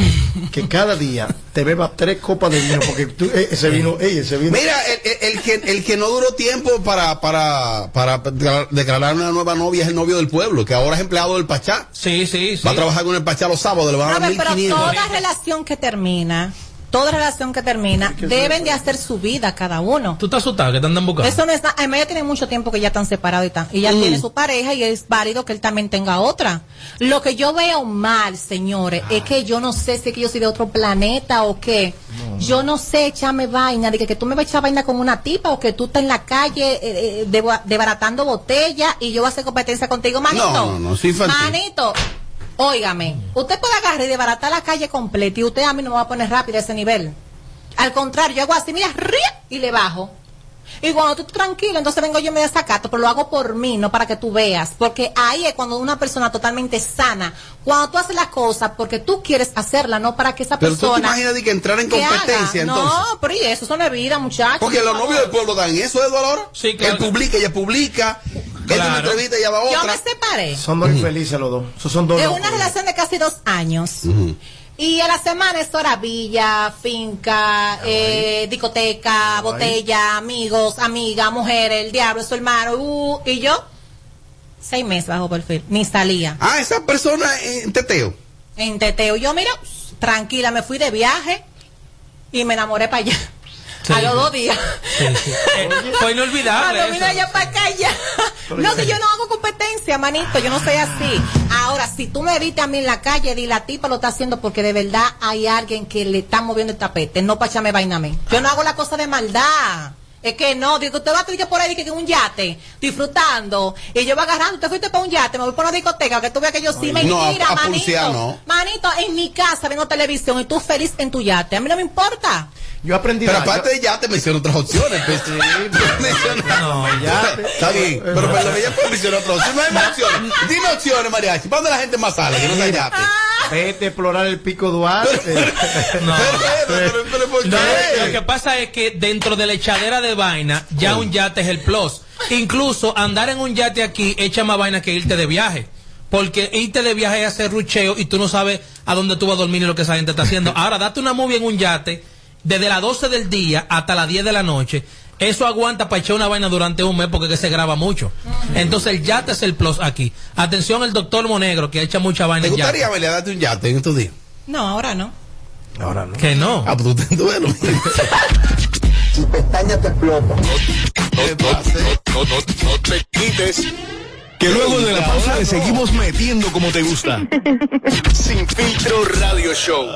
Speaker 17: que cada día te bebas tres copas de vino, porque tú, eh, ese vino, ey, ese vino.
Speaker 2: Mira, el, el- el que, el que no duró tiempo para, para, para declarar- declarar una nueva novia es el novio del pueblo, que ahora es empleado del Pachá.
Speaker 33: Sí, sí, sí.
Speaker 2: Va a trabajar con el Pachá los sábados, le van a dar
Speaker 8: Robert, pero
Speaker 2: 1500.
Speaker 8: toda relación que termina, toda relación que termina, deben de hacer su vida cada uno.
Speaker 33: Tú estás asustado que te andan buscando.
Speaker 8: Eso no está, además ya tiene mucho tiempo que ya están separados y, tan- y ya
Speaker 2: Mm.
Speaker 8: tiene su pareja y es válido que él también tenga otra. Lo que yo veo mal, señores, es que yo no sé si es que yo soy de otro planeta o qué. Yo no sé echarme vaina, de que, que tú me vas a echar vaina con una tipa o que tú estás en la calle eh, eh, deba- desbaratando botellas y yo voy a hacer competencia contigo, manito.
Speaker 2: No, no, no, infantil.
Speaker 8: Manito, óigame, usted puede agarrar y desbaratar la calle completa y usted a mí no me va a poner rápido a ese nivel. Al contrario, yo hago así, mira, ría, y le bajo. Y cuando tú tranquilo, entonces vengo yo y me desacato, pero lo hago por mí, no para que tú veas. Porque ahí es cuando una persona totalmente sana, cuando tú haces la cosa porque tú quieres hacerla, no para que esa
Speaker 2: Pero tú te
Speaker 8: persona.
Speaker 2: imaginas de que entrar en
Speaker 8: que
Speaker 2: competencia,
Speaker 8: haga.
Speaker 2: entonces.
Speaker 8: No, pero y eso, eso no es vida, muchachos.
Speaker 2: Porque los novios del pueblo dan eso, Eduardo, ahora.
Speaker 33: Sí, claro.
Speaker 2: Él publica, ella publica. Una ella
Speaker 8: Yo
Speaker 2: otra.
Speaker 8: me separé.
Speaker 17: Son dos infelices los dos. Esos son dos.
Speaker 8: Es
Speaker 17: locos.
Speaker 8: una relación de casi dos años. Y a la semana es hora villa, finca, eh, discoteca, botella, amigos, amiga, mujer, el diablo, su hermano, uh, y yo, seis meses bajo perfil, ni salía.
Speaker 2: Ah, esa persona en teteo.
Speaker 8: En teteo, yo mira, tranquila, me fui de viaje y me enamoré para allá.
Speaker 33: Sí,
Speaker 8: a los dos días.
Speaker 33: Sí, sí. Eh, fue inolvidable.
Speaker 8: Cuando vine
Speaker 33: eso.
Speaker 8: allá para acá ya. No, que yo no hago competencia, manito, yo no soy así. Ahora, si tú me viste a mí en la calle, di la tipa lo está haciendo porque de verdad hay alguien que le está moviendo el tapete, no para echarme vaina a mí. Yo no hago la cosa de maldad. Es que no, digo, usted va a tener por ahí que en un yate, disfrutando, y yo voy agarrando, usted fuiste para un yate, me voy para una discoteca, que tú veas que yo sí,
Speaker 2: No,
Speaker 8: mentira,
Speaker 2: a- a
Speaker 8: manito.
Speaker 2: pulsear, no.
Speaker 8: Manito, en mi casa viendo televisión y tú feliz en tu yate, a mí no me importa.
Speaker 17: Yo aprendí.
Speaker 2: Pero aparte de ya te menciono otras opciones. pues. Menciona-
Speaker 33: No,
Speaker 2: ya. Está bien. Pero perdón, ella puede mencionar otras opciones. No hay más opciones. Dime opciones, mariachi. ¿Para dónde la gente más sale? Que no sea yate.
Speaker 17: Vete a explorar el pico Duarte.
Speaker 33: No.
Speaker 2: Pero, pero, pero, ¿por
Speaker 33: No, lo que pasa es que dentro de la echadera de vaina, ya un yate es el plus. Incluso andar en un yate aquí echa más vaina que irte de viaje. Porque irte de viaje es hacer rucheo y tú no sabes a dónde tú vas a dormir y lo que esa gente está haciendo. Ahora, date una movie en un yate desde las 12 del día hasta las 10 de la noche. Eso aguanta para echar una vaina durante un mes porque que se graba mucho. Entonces el yate es el plus aquí. Atención el doctor Monegro que echa mucha vaina
Speaker 2: ¿Te gustaría,
Speaker 33: yate.
Speaker 2: Amelia, darte un yate en estos días?
Speaker 8: No, ahora no.
Speaker 17: Ahora no.
Speaker 33: Que no.
Speaker 2: Ah, pues tú te duelo.
Speaker 21: Si pestañas te explotan.
Speaker 34: No, no, no, no, no te quites.
Speaker 35: Que luego de la pausa le seguimos metiendo como te gusta.
Speaker 34: Sin filtro radio show.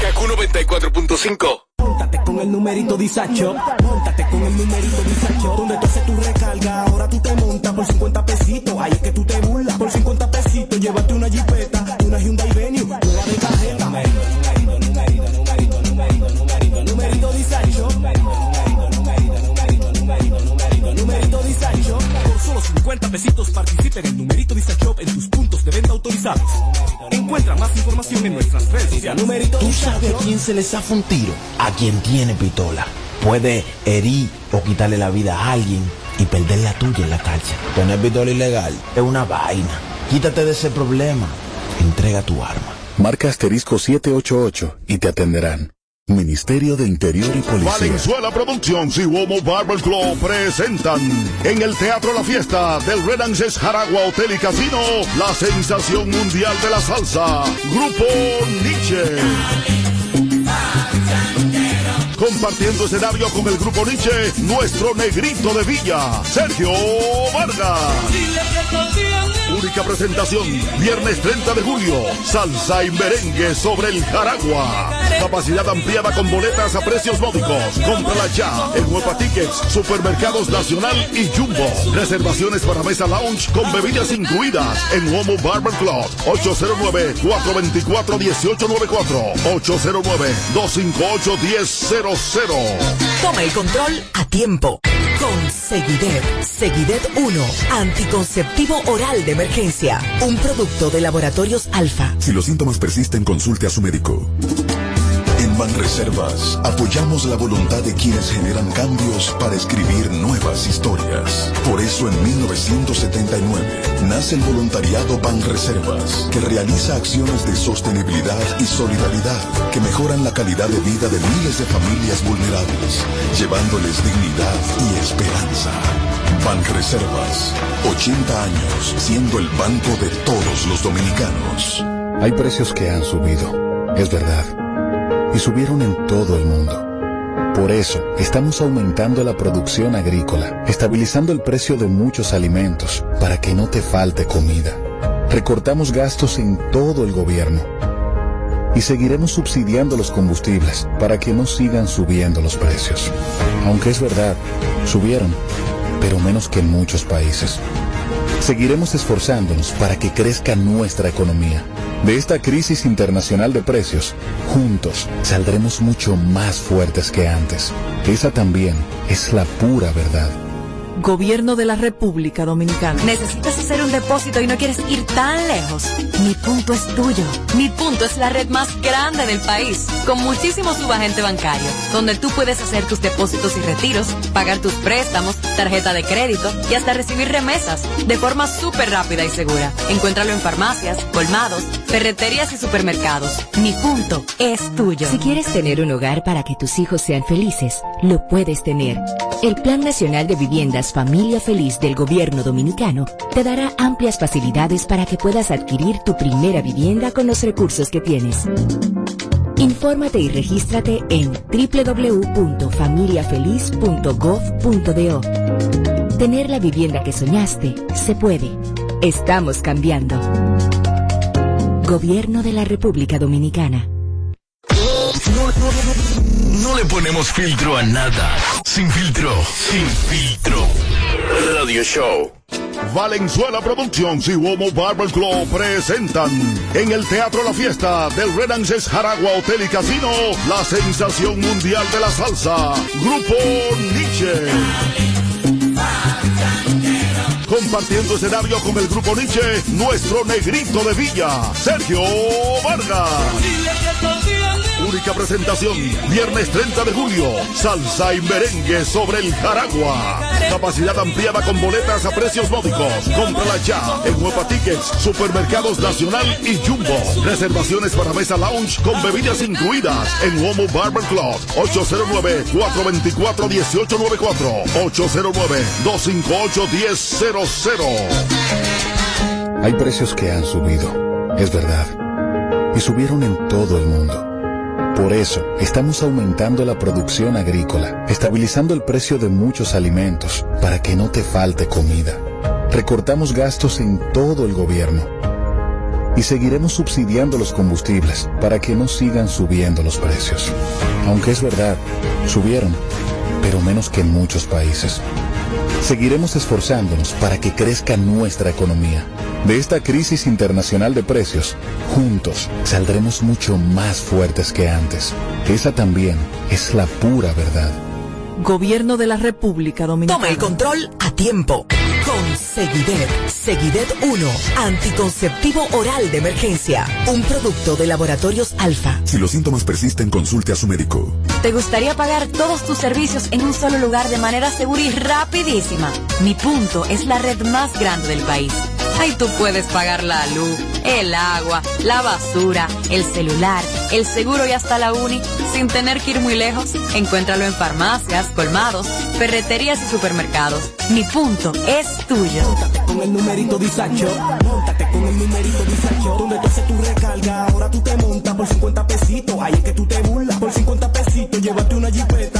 Speaker 34: Kaku 94.5.
Speaker 28: Móntate con el numerito disacho. Móntate con el numerito disacho. Donde tú haces tu recarga, ahora tú te montas por 50 pesitos. Ahí es que tú te burlas. Por 50 pesitos, llévate una jipeta, una Hyundai Venue, solo 50 pesitos participa en el numerito disacho en tus puntos de venta autorizados. Encuentra más información en nuestras redes sociales. Numerito
Speaker 30: ¿Tú sabes a quién se le zafa un tiro? A quien tiene pistola. Puede herir o quitarle la vida a alguien y perder la tuya en la calle. Tener pistola ilegal es una vaina. Quítate de ese problema. Entrega tu arma.
Speaker 26: Marca asterisco 788 y te atenderán. Ministerio de Interior y Policía.
Speaker 23: Valenzuela Productions y Womo Barber Club presentan en el Teatro La Fiesta del Renances Jaragua Hotel y Casino la sensación mundial de la salsa. Grupo Nietzsche. Compartiendo escenario con el Grupo Nietzsche, nuestro negrito de Villa, Sergio Vargas. Única presentación, viernes 30 de julio, salsa y merengue sobre el Jaragua. Capacidad ampliada con boletas a precios módicos. Cómprala ya en Huepa Tickets, Supermercados Nacional y Jumbo. Reservaciones para mesa lounge con bebidas incluidas en Homo Barber Club. 809-424-1894. 809-258-1000.
Speaker 27: Toma el control a tiempo. Con Seguidet. Seguidet 1. Anticonceptivo oral de Un producto de laboratorios alfa.
Speaker 22: Si los síntomas persisten, consulte a su médico. Banreservas apoyamos la voluntad de quienes generan cambios para escribir nuevas historias. Por eso en 1979 nace el voluntariado Banreservas, que realiza acciones de sostenibilidad y solidaridad que mejoran la calidad de vida de miles de familias vulnerables, llevándoles dignidad y esperanza. Banreservas, 80 años siendo el banco de todos los dominicanos.
Speaker 26: Hay precios que han subido, es verdad, y subieron en todo el mundo. Por eso, estamos aumentando la producción agrícola, estabilizando el precio de muchos alimentos, para que no te falte comida. Recortamos gastos en todo el gobierno. Y seguiremos subsidiando los combustibles para que no sigan subiendo los precios. Aunque es verdad, subieron, pero menos que en muchos países. Seguiremos esforzándonos para que crezca nuestra economía. De esta crisis internacional de precios, juntos saldremos mucho más fuertes que antes. Esa también es la pura verdad.
Speaker 29: Gobierno de la República Dominicana. ¿Necesitas hacer un depósito y no quieres ir tan lejos? Mi punto es tuyo. Mi punto es la red más grande del país, con muchísimos subagentes bancarios, donde tú puedes hacer tus depósitos y retiros, pagar tus préstamos, tarjeta de crédito y hasta recibir remesas de forma súper rápida y segura. Encuéntralo en farmacias, colmados, ferreterías y supermercados. Mi punto es tuyo.
Speaker 37: Si quieres tener un hogar para que tus hijos sean felices, lo puedes tener. El Plan Nacional de Viviendas Familia Feliz del Gobierno Dominicano te dará amplias facilidades para que puedas adquirir tu primera vivienda con los recursos que tienes. Infórmate y regístrate en www.familiafeliz.gov.do. Tener la vivienda que soñaste se puede. Estamos cambiando. Gobierno de la República Dominicana.
Speaker 35: No le ponemos filtro a nada. Sin filtro. Sin filtro.
Speaker 34: Radio Show.
Speaker 23: Valenzuela Productions y Womo Barber Club presentan en el Teatro La Fiesta del Renances Jaragua Hotel y Casino la sensación mundial de la salsa. Grupo Nietzsche. Compartiendo escenario con el Grupo Nietzsche, nuestro negrito de Villa, Sergio Vargas. Presentación, viernes 30 de julio, salsa y merengue sobre el Jaragua. Capacidad ampliada con boletas a precios módicos. Cómprala ya en Huepa Tickets, Supermercados Nacional y Jumbo. Reservaciones para mesa lounge con bebidas incluidas en Homo Barber Club. 809-424-1894. 809-258-1000.
Speaker 26: Hay precios que han subido, es verdad, y subieron en todo el mundo. Por eso, estamos aumentando la producción agrícola, estabilizando el precio de muchos alimentos para que no te falte comida. recortamos gastos en todo el gobierno y seguiremos subsidiando los combustibles para que no sigan subiendo los precios. Aunque es verdad, subieron, pero menos que en muchos países. Seguiremos esforzándonos para que crezca nuestra economía. De esta crisis internacional de precios, juntos saldremos mucho más fuertes que antes. Esa también es la pura verdad.
Speaker 27: Gobierno de la República Dominicana. Toma el control a tiempo. Con Seguidet. Seguidet 1. Anticonceptivo oral de emergencia. Un producto de laboratorios alfa.
Speaker 22: Si los síntomas persisten, consulte a su médico.
Speaker 29: ¿Te gustaría pagar todos tus servicios en un solo lugar de manera segura y rapidísima? Mi punto es la red más grande del país. Ahí tú puedes pagar la luz, el agua, la basura, el celular, el seguro y hasta la uni sin tener que ir muy lejos. Encuéntralo en farmacias, colmados, ferreterías y supermercados. Mi punto es tuyo.
Speaker 28: Móntate con el numerito disacho. Móntate con el numerito disacho. Donde tú haces tu recarga, ahora tú te montas por 50 pesitos. Ahí es que tú te burlas. Por 50 pesitos, llévate una jipeta,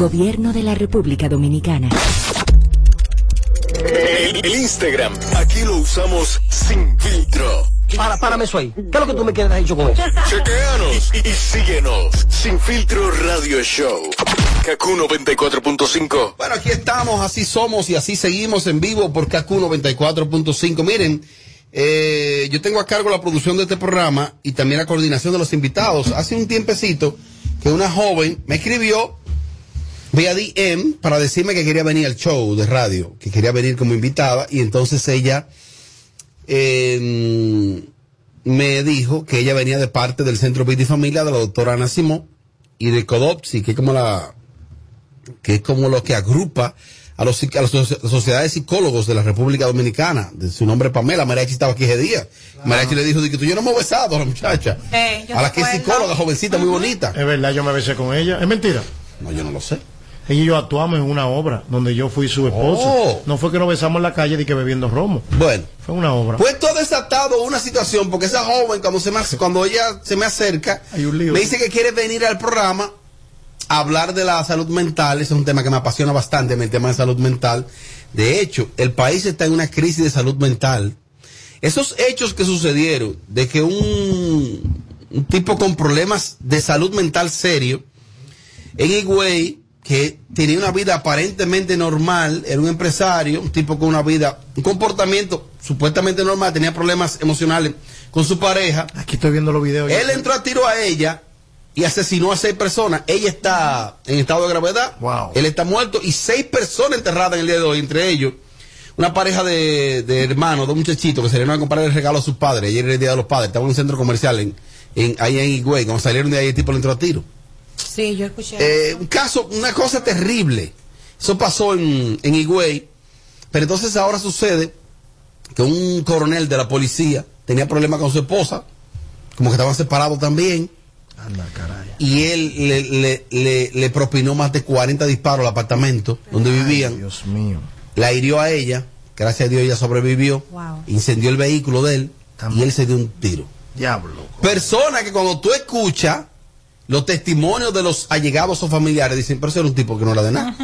Speaker 37: Gobierno de la República Dominicana.
Speaker 34: El, el Instagram, aquí lo usamos sin filtro.
Speaker 36: Para, párame eso ahí. ¿Qué es lo que tú me quieres dicho con eso?
Speaker 34: Chequeanos y, y síguenos. Sin filtro radio show. Kaku 94.5.
Speaker 2: Bueno, aquí estamos, así somos y así seguimos en vivo por KQ 94.5. Miren, eh, yo tengo a cargo la producción de este programa y también la coordinación de los invitados. Hace un tiempecito que una joven me escribió vía DM para decirme que quería venir al show de radio, que quería venir como invitada y entonces ella eh, me dijo que ella venía de parte del Centro Vida y Familia de la doctora Ana Simón y de Codopsi, que es como la que es como lo que agrupa a, los, a las soci- sociedades de psicólogos de la República Dominicana. De su nombre es Pamela, Mariachi estaba aquí ese día. Mariachi le dijo, di que tú yo no hemos besado a la muchacha.
Speaker 17: Eh,
Speaker 2: a la que es psicóloga, jovencita, muy bonita.
Speaker 17: Es verdad, yo me besé con ella. ¿Es mentira?
Speaker 2: No, yo no lo sé.
Speaker 17: Ella y yo actuamos en una obra donde yo fui su esposo.
Speaker 2: Oh.
Speaker 17: No fue que nos besamos en la calle de que bebiendo romo.
Speaker 2: Bueno.
Speaker 17: Fue una obra.
Speaker 2: Pues todo desatado una situación, porque esa joven, cuando, se me, ac- cuando ella se me acerca, me dice que quiere venir al programa a hablar de la salud mental. Ese es un tema que me apasiona bastante, el tema de salud mental. De hecho, el país está en una crisis de salud mental. Esos hechos que sucedieron de que un, un tipo con problemas de salud mental serio en Higüey, que tenía una vida aparentemente normal, era un empresario, un tipo con una vida, un comportamiento supuestamente normal, tenía problemas emocionales con su pareja.
Speaker 17: Aquí estoy viendo los videos.
Speaker 2: Él entró a tiro a ella y asesinó a seis personas. Ella está en estado de gravedad. Él está muerto y seis personas enterradas en el día de hoy, entre ellos una pareja de, de hermanos, dos muchachitos que salieron a comprar el regalo a sus padres. Ayer era el día de los padres, estaban en un centro comercial en, en, ahí en Higüey. Cuando salieron de ahí, el tipo le entró a tiro.
Speaker 8: Sí, yo escuché.
Speaker 2: Eh, un caso, una cosa terrible. Eso pasó en, en Higüey. Pero entonces ahora sucede que un coronel de la policía tenía problemas con su esposa, como que estaban separados también. Y él le, le, le, le propinó más de 40 disparos al apartamento donde vivían.
Speaker 17: Dios mío.
Speaker 2: La hirió a ella. Gracias a Dios ella sobrevivió.
Speaker 8: Wow.
Speaker 2: Incendió el vehículo de él. Y él se dio un tiro.
Speaker 17: Diablo.
Speaker 2: Persona que cuando tú escuchas los testimonios de los allegados o familiares, dicen, pero ese era un tipo que no era de nada.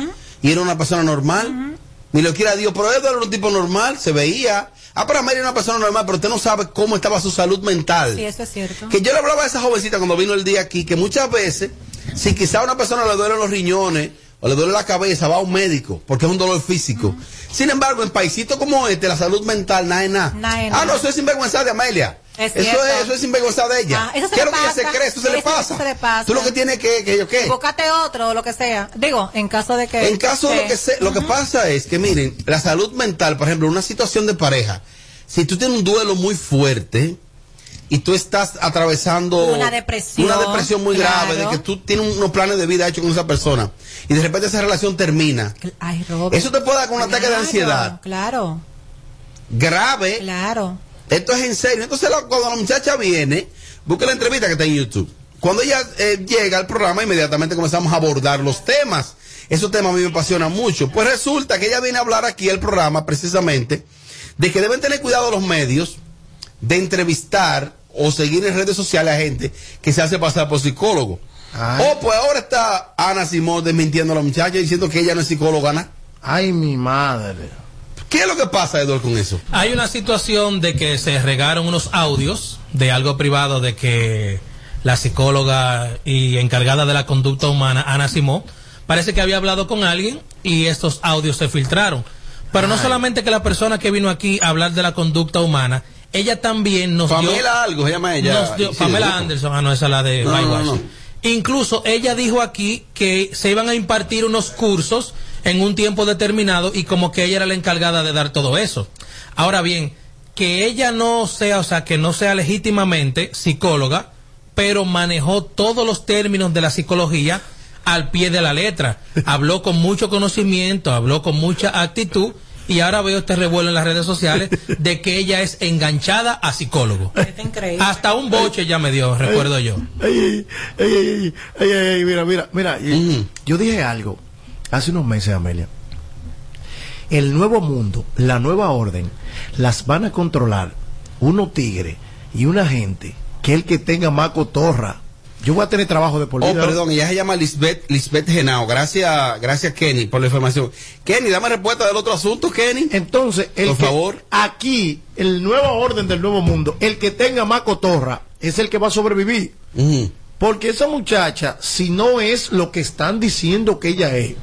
Speaker 2: Y era una persona normal. Ni lo quiera Dios, pero él era un tipo normal, se veía. Ah, pero Mary era una persona normal, pero usted no sabe cómo estaba su salud mental.
Speaker 8: Sí, eso es cierto.
Speaker 2: Que yo le hablaba a esa jovencita cuando vino el día aquí, que muchas veces, si quizá a una persona le duelen los riñones o le duele la cabeza, va a un médico, porque es un dolor físico. Sin embargo, en paisitos como este, la salud mental, nada es nada. Ah, no, soy sinvergüenza de Amelia.
Speaker 8: Es
Speaker 2: eso, es, eso es sinvergüenza de ella.
Speaker 8: Ah, eso se
Speaker 2: ¿Qué es
Speaker 8: le
Speaker 2: lo que ella se cree? Eso se le pasa.
Speaker 8: se le pasa.
Speaker 2: Tú lo que tienes que, que yo qué.
Speaker 8: Búscate otro o lo que sea. Digo, en caso de que.
Speaker 2: En caso de lo que se, lo que pasa es que miren, la salud mental, por ejemplo, una situación de pareja, si tú tienes un duelo muy fuerte y tú estás atravesando
Speaker 8: Una depresión,
Speaker 2: una depresión muy
Speaker 8: claro.
Speaker 2: grave de que tú tienes unos planes de vida hechos con esa persona y de repente esa relación termina,
Speaker 8: Ay, Robert.
Speaker 2: eso te puede dar con un ataque de ansiedad
Speaker 8: Claro,
Speaker 2: grave.
Speaker 8: claro.
Speaker 2: Esto es en serio. Entonces, la- cuando la muchacha viene, busca la entrevista que está en YouTube. Cuando ella eh, llega al programa, inmediatamente comenzamos a abordar los temas. Esos temas a mí me apasionan mucho. Pues resulta que ella viene a hablar aquí al programa precisamente de que deben tener cuidado los medios de entrevistar o seguir en redes sociales a gente que se hace pasar por psicólogo. Oh, pues ahora está Ana Simón desmintiendo a la muchacha diciendo que ella no es psicóloga. ¿no?
Speaker 17: Ay, mi madre.
Speaker 2: ¿Qué es lo que pasa, Eduardo, con eso?
Speaker 33: Hay una situación de que se regaron unos audios de algo privado de que la psicóloga y encargada de la conducta humana, Ana Simón, parece que había hablado con alguien y estos audios se filtraron. Pero no solamente que la persona que vino aquí a hablar de la conducta humana, ella también nos dio...
Speaker 2: Pamela algo, se llama ella.
Speaker 33: nos dio-
Speaker 2: Sí,
Speaker 33: Pamela. Anderson, ah, no, esa es la de
Speaker 2: No, no, no.
Speaker 33: Incluso ella dijo aquí que se iban a impartir unos cursos en un tiempo determinado y como que ella era la encargada de dar todo eso. Ahora bien, que ella no sea, o sea, que no sea legítimamente psicóloga, pero manejó todos los términos de la psicología al pie de la letra. Habló con mucho conocimiento, habló con mucha actitud y ahora veo este revuelo en las redes sociales de que ella es enganchada a psicólogo.
Speaker 8: increíble.
Speaker 33: Hasta un boche ya me dio, recuerdo yo.
Speaker 17: Ey, ey, ey, ey, ey, ey, ey, mira, mira, mira. y- Yo dije algo hace unos meses, Amelia. El nuevo mundo, la nueva orden, las van a controlar unos tigres y una gente que el que tenga más cotorra. Yo voy a tener trabajo de por
Speaker 2: Oh, perdón, ella se llama Lisbeth, Lisbeth Genao. Gracias, gracias Kenny por la información. Kenny, dame respuesta del otro asunto, Kenny.
Speaker 17: Entonces, el
Speaker 2: por
Speaker 17: que-
Speaker 2: favor.
Speaker 17: aquí, el nuevo orden del nuevo mundo, el que tenga más cotorra es el que va a sobrevivir. Porque esa muchacha, si no es lo que están diciendo que ella es,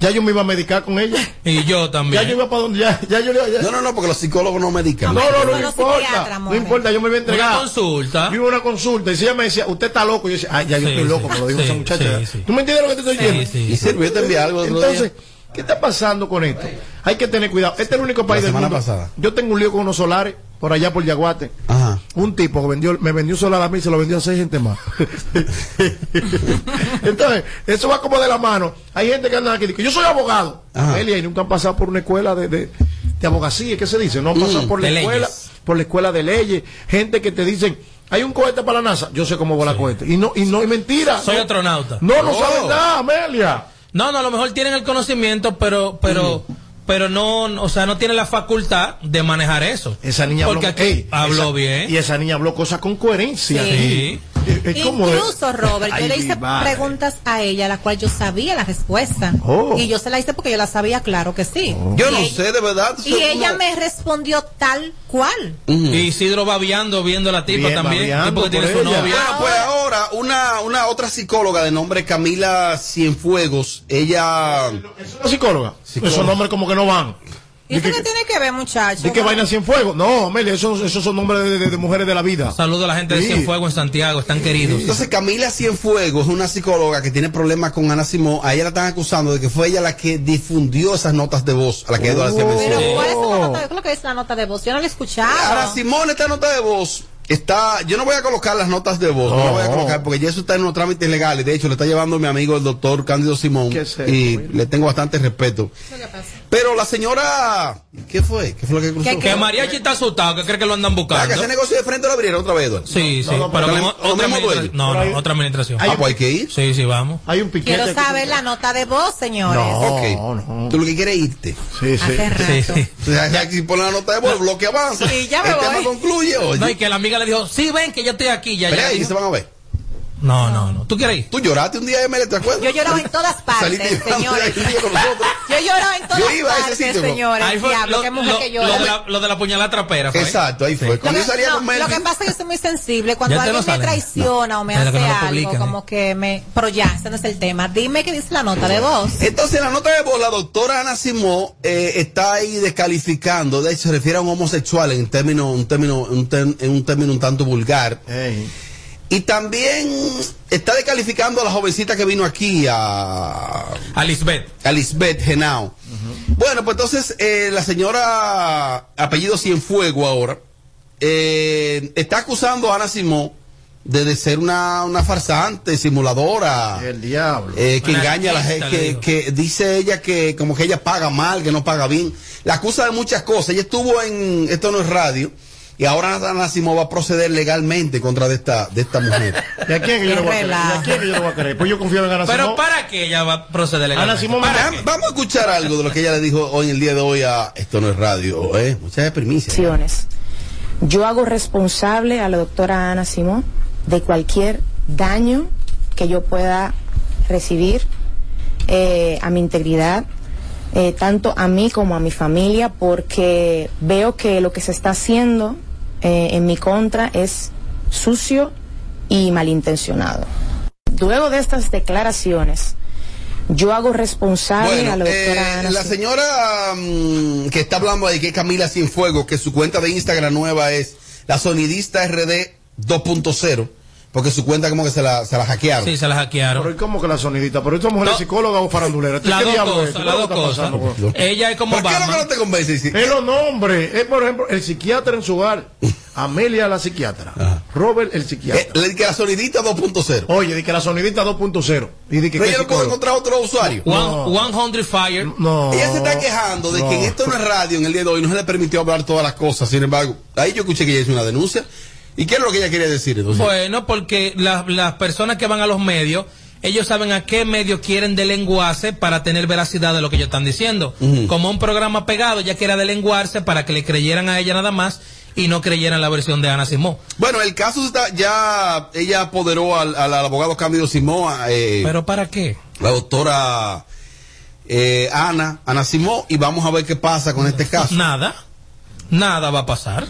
Speaker 17: ya yo me iba a medicar con ella.
Speaker 33: Y yo también.
Speaker 17: Ya yo iba para donde ya, ya yo le- ya-
Speaker 2: No, no, no, porque los psicólogos no medican.
Speaker 17: No, no, no,
Speaker 8: Los
Speaker 17: importa. No importa, yo me voy a entregar.
Speaker 33: Una consulta.
Speaker 17: Yo iba a una consulta y si ella me decía, usted está loco, yo decía, ay, ya yo
Speaker 33: Sí,
Speaker 17: estoy loco,
Speaker 33: sí,
Speaker 17: me lo dijo
Speaker 33: sí,
Speaker 17: esa muchacha.
Speaker 33: sí, sí.
Speaker 17: ¿Tú me entiendes lo que te estoy diciendo?
Speaker 33: sí,
Speaker 2: Y sirve, yo te envié algo
Speaker 17: Entonces. ¿qué está pasando con esto? Hay que tener cuidado. Este es el único país
Speaker 2: La
Speaker 17: del
Speaker 2: semana
Speaker 17: mundo.
Speaker 2: pasada.
Speaker 17: Yo tengo un lío con unos solares por allá por Yaguate.
Speaker 2: Ajá.
Speaker 17: Un tipo que vendió, me vendió solar a mí y se lo vendió a seis gente más. Entonces, eso va como de la mano. Hay gente que anda aquí y dice, yo soy abogado.
Speaker 2: Ajá.
Speaker 17: Amelia, y nunca han pasado por una escuela de, de, de abogacía, ¿qué se dice? No han pasado
Speaker 2: Mm,
Speaker 17: por la escuela,
Speaker 33: leyes.
Speaker 17: por la escuela de leyes. Gente que te dicen, hay un cohete para la NASA. Yo sé cómo vola cohete. Y no, y no, y mentira.
Speaker 33: Soy
Speaker 17: no,
Speaker 33: astronauta.
Speaker 17: No, no
Speaker 2: Oh.
Speaker 17: saben nada, Amelia.
Speaker 33: No, no, a lo mejor tienen el conocimiento, pero, pero, pero no, o sea, no tienen la facultad de manejar eso.
Speaker 17: Esa niña
Speaker 33: Porque
Speaker 17: habló,
Speaker 33: aquí
Speaker 17: ey,
Speaker 33: habló
Speaker 17: esa-
Speaker 33: bien.
Speaker 17: Y esa niña habló cosas con coherencia.
Speaker 33: Sí.
Speaker 8: Incluso, Robert, yo
Speaker 17: Ay,
Speaker 8: le hice preguntas a ella, la cual yo sabía la respuesta.
Speaker 17: Oh.
Speaker 8: Y yo se la hice porque yo la sabía, claro que sí.
Speaker 2: Yo
Speaker 8: Y
Speaker 2: no
Speaker 8: ella-
Speaker 2: sé, de verdad.
Speaker 8: Y ella
Speaker 2: como-
Speaker 8: me respondió tal cual.
Speaker 33: Y Isidro babiando viendo a la tipa
Speaker 17: Bien,
Speaker 33: también.
Speaker 17: babeando
Speaker 33: tipo que tiene su novia.
Speaker 2: Bueno, pues ahora, una, una otra psicóloga de nombre Camila Cienfuegos, ella...
Speaker 17: ¿Es una psicóloga?
Speaker 2: Psicóloga.
Speaker 17: Esos nombres como que no van.
Speaker 8: ¿Y eso
Speaker 17: ¿De
Speaker 8: qué tiene que ver, muchacho?
Speaker 17: ¿De qué vaina en fuego? No, Amelia, esos, esos son nombres de, de- de mujeres de la vida.
Speaker 33: Saludo a la gente de
Speaker 17: Sí.
Speaker 33: Cienfuegos en Santiago, están queridos.
Speaker 2: Entonces Camila Cienfuegos es una psicóloga que tiene problemas con Ana Simón. A ella la están acusando de que fue ella la que difundió esas notas de voz a la que Eduardo hacía mención.
Speaker 8: Pero, ¿cuál es la nota? De voz. Yo no la he escuchado.
Speaker 2: Ahora Simón, esta nota de voz está, yo no voy a colocar las notas de voz, no, la voy a colocar porque ya eso está en unos trámites legales. De hecho, le está llevando mi amigo el doctor Cándido Simón
Speaker 17: ¿Qué es eso,
Speaker 2: y le tengo bastante respeto. Pero la señora, ¿qué fue? ¿Qué fue lo que cruzó?
Speaker 33: Que Mariachi está asustado, que cree que lo andan
Speaker 2: Ah, que
Speaker 33: buscando.
Speaker 2: ese negocio de frente lo abrieron otra vez, Eduardo.
Speaker 33: Sí, sí,
Speaker 17: No, no,
Speaker 33: pero con otra administración. No, no, otra administración.
Speaker 2: Ah, pues hay que ir.
Speaker 33: Sí, sí, vamos.
Speaker 17: Hay un piquete.
Speaker 8: Quiero
Speaker 17: que-
Speaker 8: saber la nota de voz, señores.
Speaker 17: No.
Speaker 2: Tú lo que quieres es irte.
Speaker 17: Sí, sí.
Speaker 8: Hace rato.
Speaker 33: Sí, sí.
Speaker 2: O sea, si pones la nota de voz, el bloque avanza.
Speaker 8: Sí, ya me
Speaker 2: el
Speaker 8: voy.
Speaker 2: tema concluye.
Speaker 33: No, y que la amiga le dijo, sí, ven que yo estoy aquí, ya,
Speaker 2: Pero
Speaker 33: ya.
Speaker 2: ahí se van a ver.
Speaker 33: No, no, no. ¿Tú quieres ir?
Speaker 2: ¿Tú lloraste un día, Emily, te acuerdas?
Speaker 8: Yo lloraba en todas partes, señores. Yo lloraba en todas
Speaker 2: Yo iba a ese
Speaker 8: partes,
Speaker 2: sitio,
Speaker 8: señores.
Speaker 33: Ahí fue
Speaker 8: Diablo,
Speaker 33: lo,
Speaker 8: qué mujer
Speaker 33: lo-
Speaker 8: que
Speaker 33: lo
Speaker 8: llora.
Speaker 33: de la, lo de la puñalada trapera. Fue.
Speaker 2: Exacto, ahí fue.
Speaker 8: Lo
Speaker 2: Cuando
Speaker 8: que,
Speaker 2: yo salía
Speaker 8: no,
Speaker 2: con
Speaker 8: lo que pasa es que yo soy muy sensible. Cuando alguien
Speaker 33: lo
Speaker 8: me traiciona o me hace
Speaker 33: no lo
Speaker 8: algo, como que me. Pero ya, ese no es el tema. Dime qué dice la nota de voz.
Speaker 2: Entonces, en la nota de voz, la doctora Ana Simó eh, está ahí descalificando, de hecho, se refiere a un homosexual en término, un término, un ter- en un término un tanto vulgar. Y también está descalificando a la jovencita que vino aquí, a,
Speaker 33: A Lisbeth.
Speaker 2: a Lisbeth Genao. Bueno, pues entonces eh, la señora apellido Cienfuego ahora eh, está acusando a Ana Simó de, de ser una, una farsante, simuladora.
Speaker 17: El diablo.
Speaker 2: Eh, que
Speaker 17: Una
Speaker 2: engaña a la gente, que, que dice ella que como que ella paga mal, que no paga bien. La acusa de muchas cosas. Ella estuvo en, esto no es radio, y ahora Ana Simó va a proceder legalmente contra de esta, de esta mujer.
Speaker 17: ¿Y a quién que yo lo voy a creer? ¿Y a quién que yo lo voy a creer? Pues yo confío en Ana
Speaker 33: Pero
Speaker 17: Simón.
Speaker 33: ¿para qué ella va a proceder legalmente?
Speaker 17: Ana Simón,
Speaker 33: ¿Para
Speaker 2: Vam- Vamos a escuchar algo de lo que ella le dijo hoy en el día de hoy a esto no es radio, eh. Muchas primicias.
Speaker 38: acciones. Yo hago responsable a la doctora Ana Simón de cualquier daño que yo pueda recibir eh, a mi integridad, eh, tanto a mí como a mi familia, porque veo que lo que se está haciendo eh, en mi contra es sucio y malintencionado. Luego de estas declaraciones, yo hago responsable
Speaker 2: Bueno,
Speaker 38: a la doctora
Speaker 2: eh, la señora mm, que está hablando de que es Camila Cienfuegos, que su cuenta de Instagram nueva es la sonidista RD 2.0, porque su cuenta como que se la, se la hackearon.
Speaker 33: Sí, se la hackearon.
Speaker 17: Pero ¿y cómo que la sonidita? ¿Pero esta mujer es psicóloga o farandulera? ¿Qué
Speaker 33: Las dos cosas,
Speaker 17: güey?
Speaker 33: Ella es como
Speaker 2: ¿Por qué no que no te convence? Sí.
Speaker 17: Es los nombres. Es, por ejemplo, el psiquiatra en su hogar. Amelia la psiquiatra. Robert el psiquiatra.
Speaker 2: Eh, le- que la sonidista 2.0.
Speaker 17: Oye, di que la sonidita 2.0. Y di que
Speaker 2: Pero ella no puede encontrar otro usuario.
Speaker 33: One, 100 Fire.
Speaker 17: No.
Speaker 2: Ella se está quejando de
Speaker 17: no.
Speaker 2: que en esto no es radio en el día de hoy no se le permitió hablar todas las cosas. Sin embargo, ahí yo escuché que ella hizo una denuncia. ¿Y qué es lo que ella quería decir entonces?
Speaker 33: Bueno, porque la- las personas que van a los medios, ellos saben a qué medios quieren delenguarse para tener veracidad de lo que ellos están diciendo. Como un programa pegado, ya quiera delenguarse para que le creyeran a ella nada más y no creyeran la versión de Ana Simón.
Speaker 2: Bueno, el caso está, ya ella apoderó al, al abogado Cándido Simón, eh,
Speaker 33: ¿Pero para qué?
Speaker 2: la doctora eh, Ana, Ana Simón, y vamos a ver qué pasa con este caso.
Speaker 33: Nada. Nada va a pasar.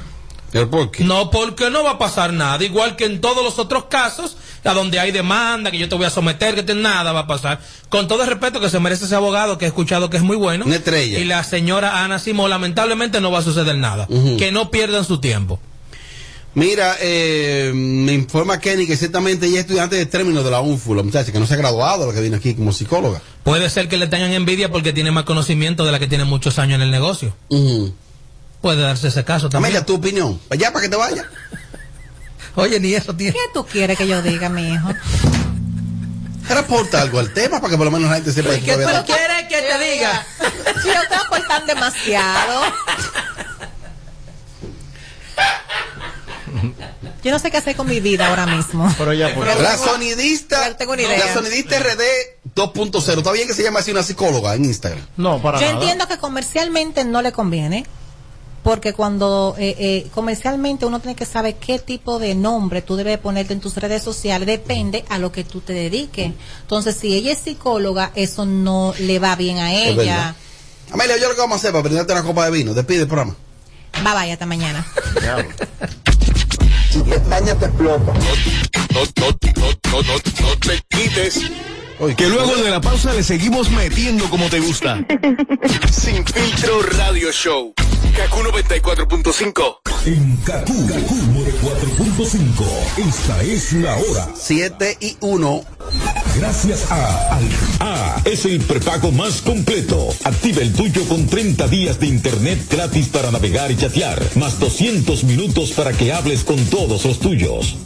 Speaker 2: ¿Pero por qué?
Speaker 33: No, porque no va a pasar nada. Igual que en todos los otros casos, a donde hay demanda, que yo te voy a someter, que te, nada va a pasar. Con todo el respeto que se merece ese abogado, que he escuchado que es muy bueno.
Speaker 2: Una estrella.
Speaker 33: Y la señora Ana Simón, lamentablemente no va a suceder nada. Que no pierdan su tiempo.
Speaker 2: Mira, eh, me informa Kenny que ciertamente ella es estudiante de término de la UNFU, la muchacha que no se ha graduado, la que viene aquí como psicóloga.
Speaker 33: Puede ser que le tengan envidia porque tiene más conocimiento de la que tiene muchos años en el negocio. Puede darse ese caso también.
Speaker 2: Amelia, tu opinión. Allá para que te vaya.
Speaker 33: Oye, ni eso tiene.
Speaker 8: ¿Qué tú quieres que yo diga, mi hijo?
Speaker 2: Reporta algo al tema para que por lo menos la gente sepa que
Speaker 33: ¿Qué tú
Speaker 2: todavía-
Speaker 33: quieres que te diga?
Speaker 8: Si yo te aportan demasiado. Yo no sé qué hacer con mi vida ahora mismo.
Speaker 17: Pero ya, por
Speaker 2: La sonidista,
Speaker 8: tengo una idea.
Speaker 2: la sonidista RD 2.0. Está bien que se llame así una psicóloga en Instagram.
Speaker 17: No, para
Speaker 8: Yo
Speaker 17: nada.
Speaker 8: entiendo que comercialmente no le conviene. Porque cuando eh, eh, comercialmente uno tiene que saber qué tipo de nombre tú debes ponerte en tus redes sociales, depende a lo que tú te dediques. Entonces, si ella es psicóloga, eso no le va bien a ella.
Speaker 2: Amelia, yo lo que vamos a hacer para brindarte una copa de vino. Despide el programa.
Speaker 8: Bye bye, hasta mañana.
Speaker 21: Si te explota.
Speaker 34: No, no, no, no, no, no te quites. Que luego de la pausa le seguimos metiendo como te gusta. Sin filtro radio show. Kaku 94.5.
Speaker 23: En Kaku, Kaku 4.5. Esta es la hora.
Speaker 2: 7 y 1.
Speaker 23: Gracias a Al A es el prepago más completo. Activa el tuyo con 30 días de internet gratis para navegar y chatear, más 200 minutos para que hables con todos los tuyos.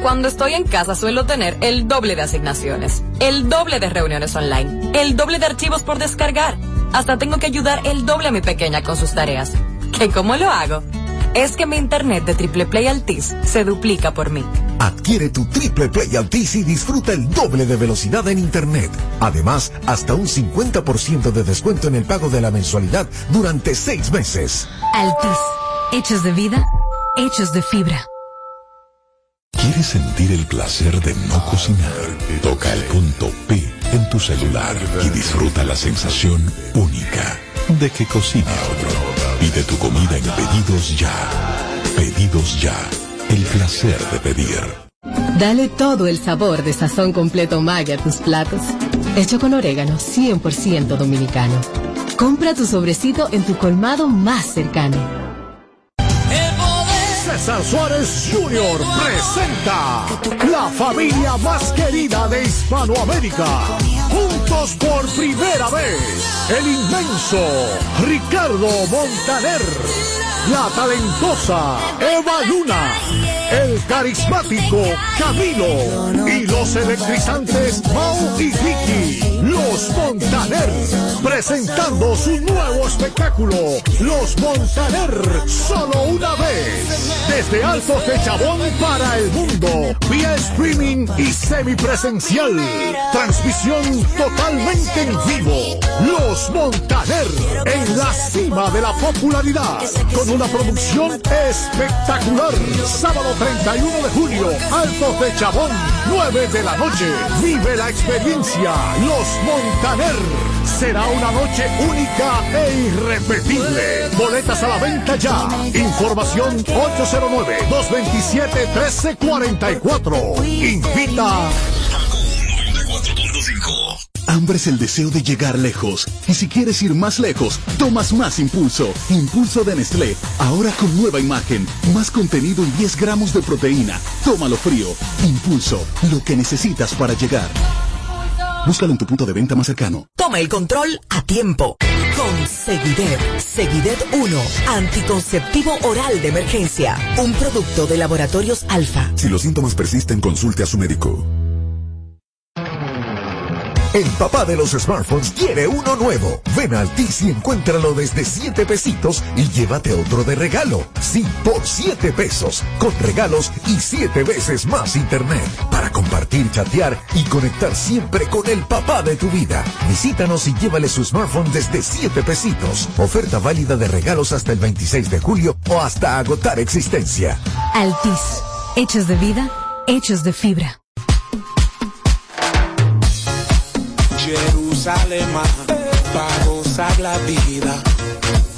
Speaker 29: Cuando estoy en casa suelo tener el doble de asignaciones, el doble de reuniones online, el doble de archivos por descargar. Hasta tengo que ayudar el doble a mi pequeña con sus tareas. ¿Qué cómo lo hago? Es que mi internet de Triple Play Altis se duplica por mí.
Speaker 39: Adquiere tu Triple Play Altis y disfruta el doble de velocidad en Internet. Además, hasta un 50% de descuento en el pago de la mensualidad durante seis meses.
Speaker 40: Altis. Hechos de vida, hechos de fibra.
Speaker 41: ¿Quieres sentir el placer de no cocinar? Toca el punto P en tu celular y disfruta la sensación única de que cocine otro. Pide tu comida en Pedidos Ya. Pedidos Ya. El placer de pedir.
Speaker 42: Dale todo el sabor de sazón completo Maggi a tus platos. Hecho con orégano 100% dominicano. Compra tu sobrecito en tu colmado más cercano.
Speaker 43: César Suárez Jr. presenta la familia más querida de Hispanoamérica. Juntos por primera vez, el inmenso Ricardo Montaner, la talentosa Eva Luna, el carismático Camilo y los electrizantes Mau y Vicky, los Montaner, presentando su nuevo espectáculo, Los Montaner, solo una vez. Desde Altos de Chabón para el mundo, vía streaming y semipresencial. Totalmente en vivo. Los Montaner en la cima de la popularidad, con una producción espectacular. Sábado 31 de julio, Altos de Chabón, 9 de la noche. Vive la experiencia. Los Montaner. Será una noche única e irrepetible. Boletas a la venta ya. Información 809-227-1344. Invita.
Speaker 22: Hambre es el deseo de llegar lejos. Y si quieres ir más lejos, tomas más impulso. Impulso de Nestlé. Ahora con nueva imagen. Más contenido y 10 gramos de proteína. Tómalo frío. Impulso. Lo que necesitas para llegar. Búscalo en tu punto de venta más cercano.
Speaker 27: Toma el control a tiempo. Con Seguidet. Seguidet 1. Anticonceptivo oral de emergencia. Un producto de laboratorios alfa.
Speaker 34: Si los síntomas persisten, consulte a su médico. El papá de los smartphones quiere uno nuevo. Ven a Altis y encuéntralo desde 7 pesitos y llévate otro de regalo. Sí, por 7 pesos. Con regalos y 7 veces más internet. Para compartir, chatear y conectar siempre con el papá de tu vida. Visítanos y llévale su smartphone desde 7 pesitos. Oferta válida de regalos hasta el 26 de julio o hasta agotar existencia.
Speaker 42: Altis. Hechos de vida, hechos de fibra.
Speaker 44: Jerusalén para gozar la vida.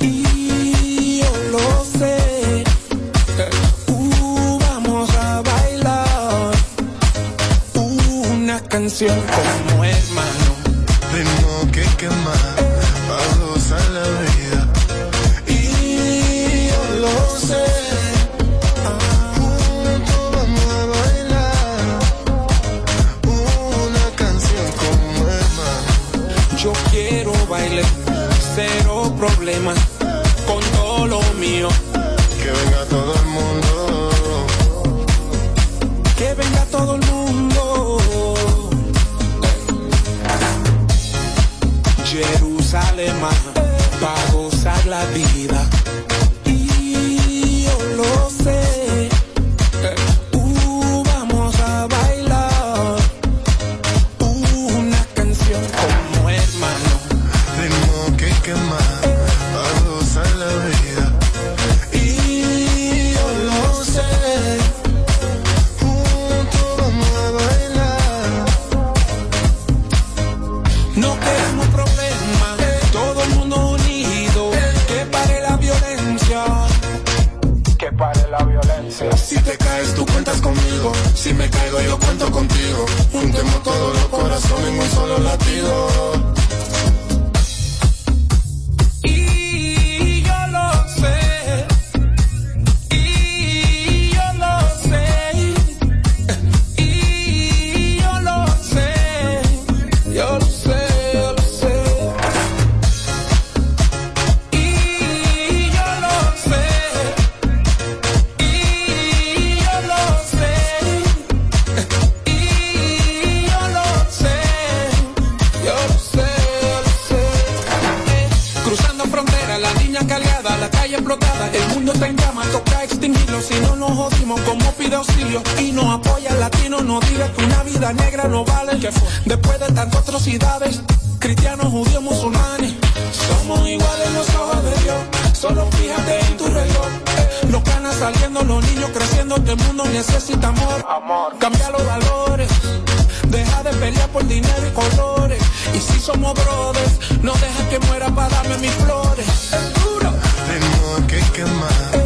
Speaker 44: Y yo lo sé. Uh, vamos a bailar una canción como hermano.
Speaker 45: Tengo que quemar
Speaker 44: Yo quiero bailar, cero problema, con todo lo mío.
Speaker 45: Que venga todo el mundo.
Speaker 44: Que venga todo el mundo. Jerusalén,
Speaker 28: mis flores. Es duro.
Speaker 44: Tengo que quemar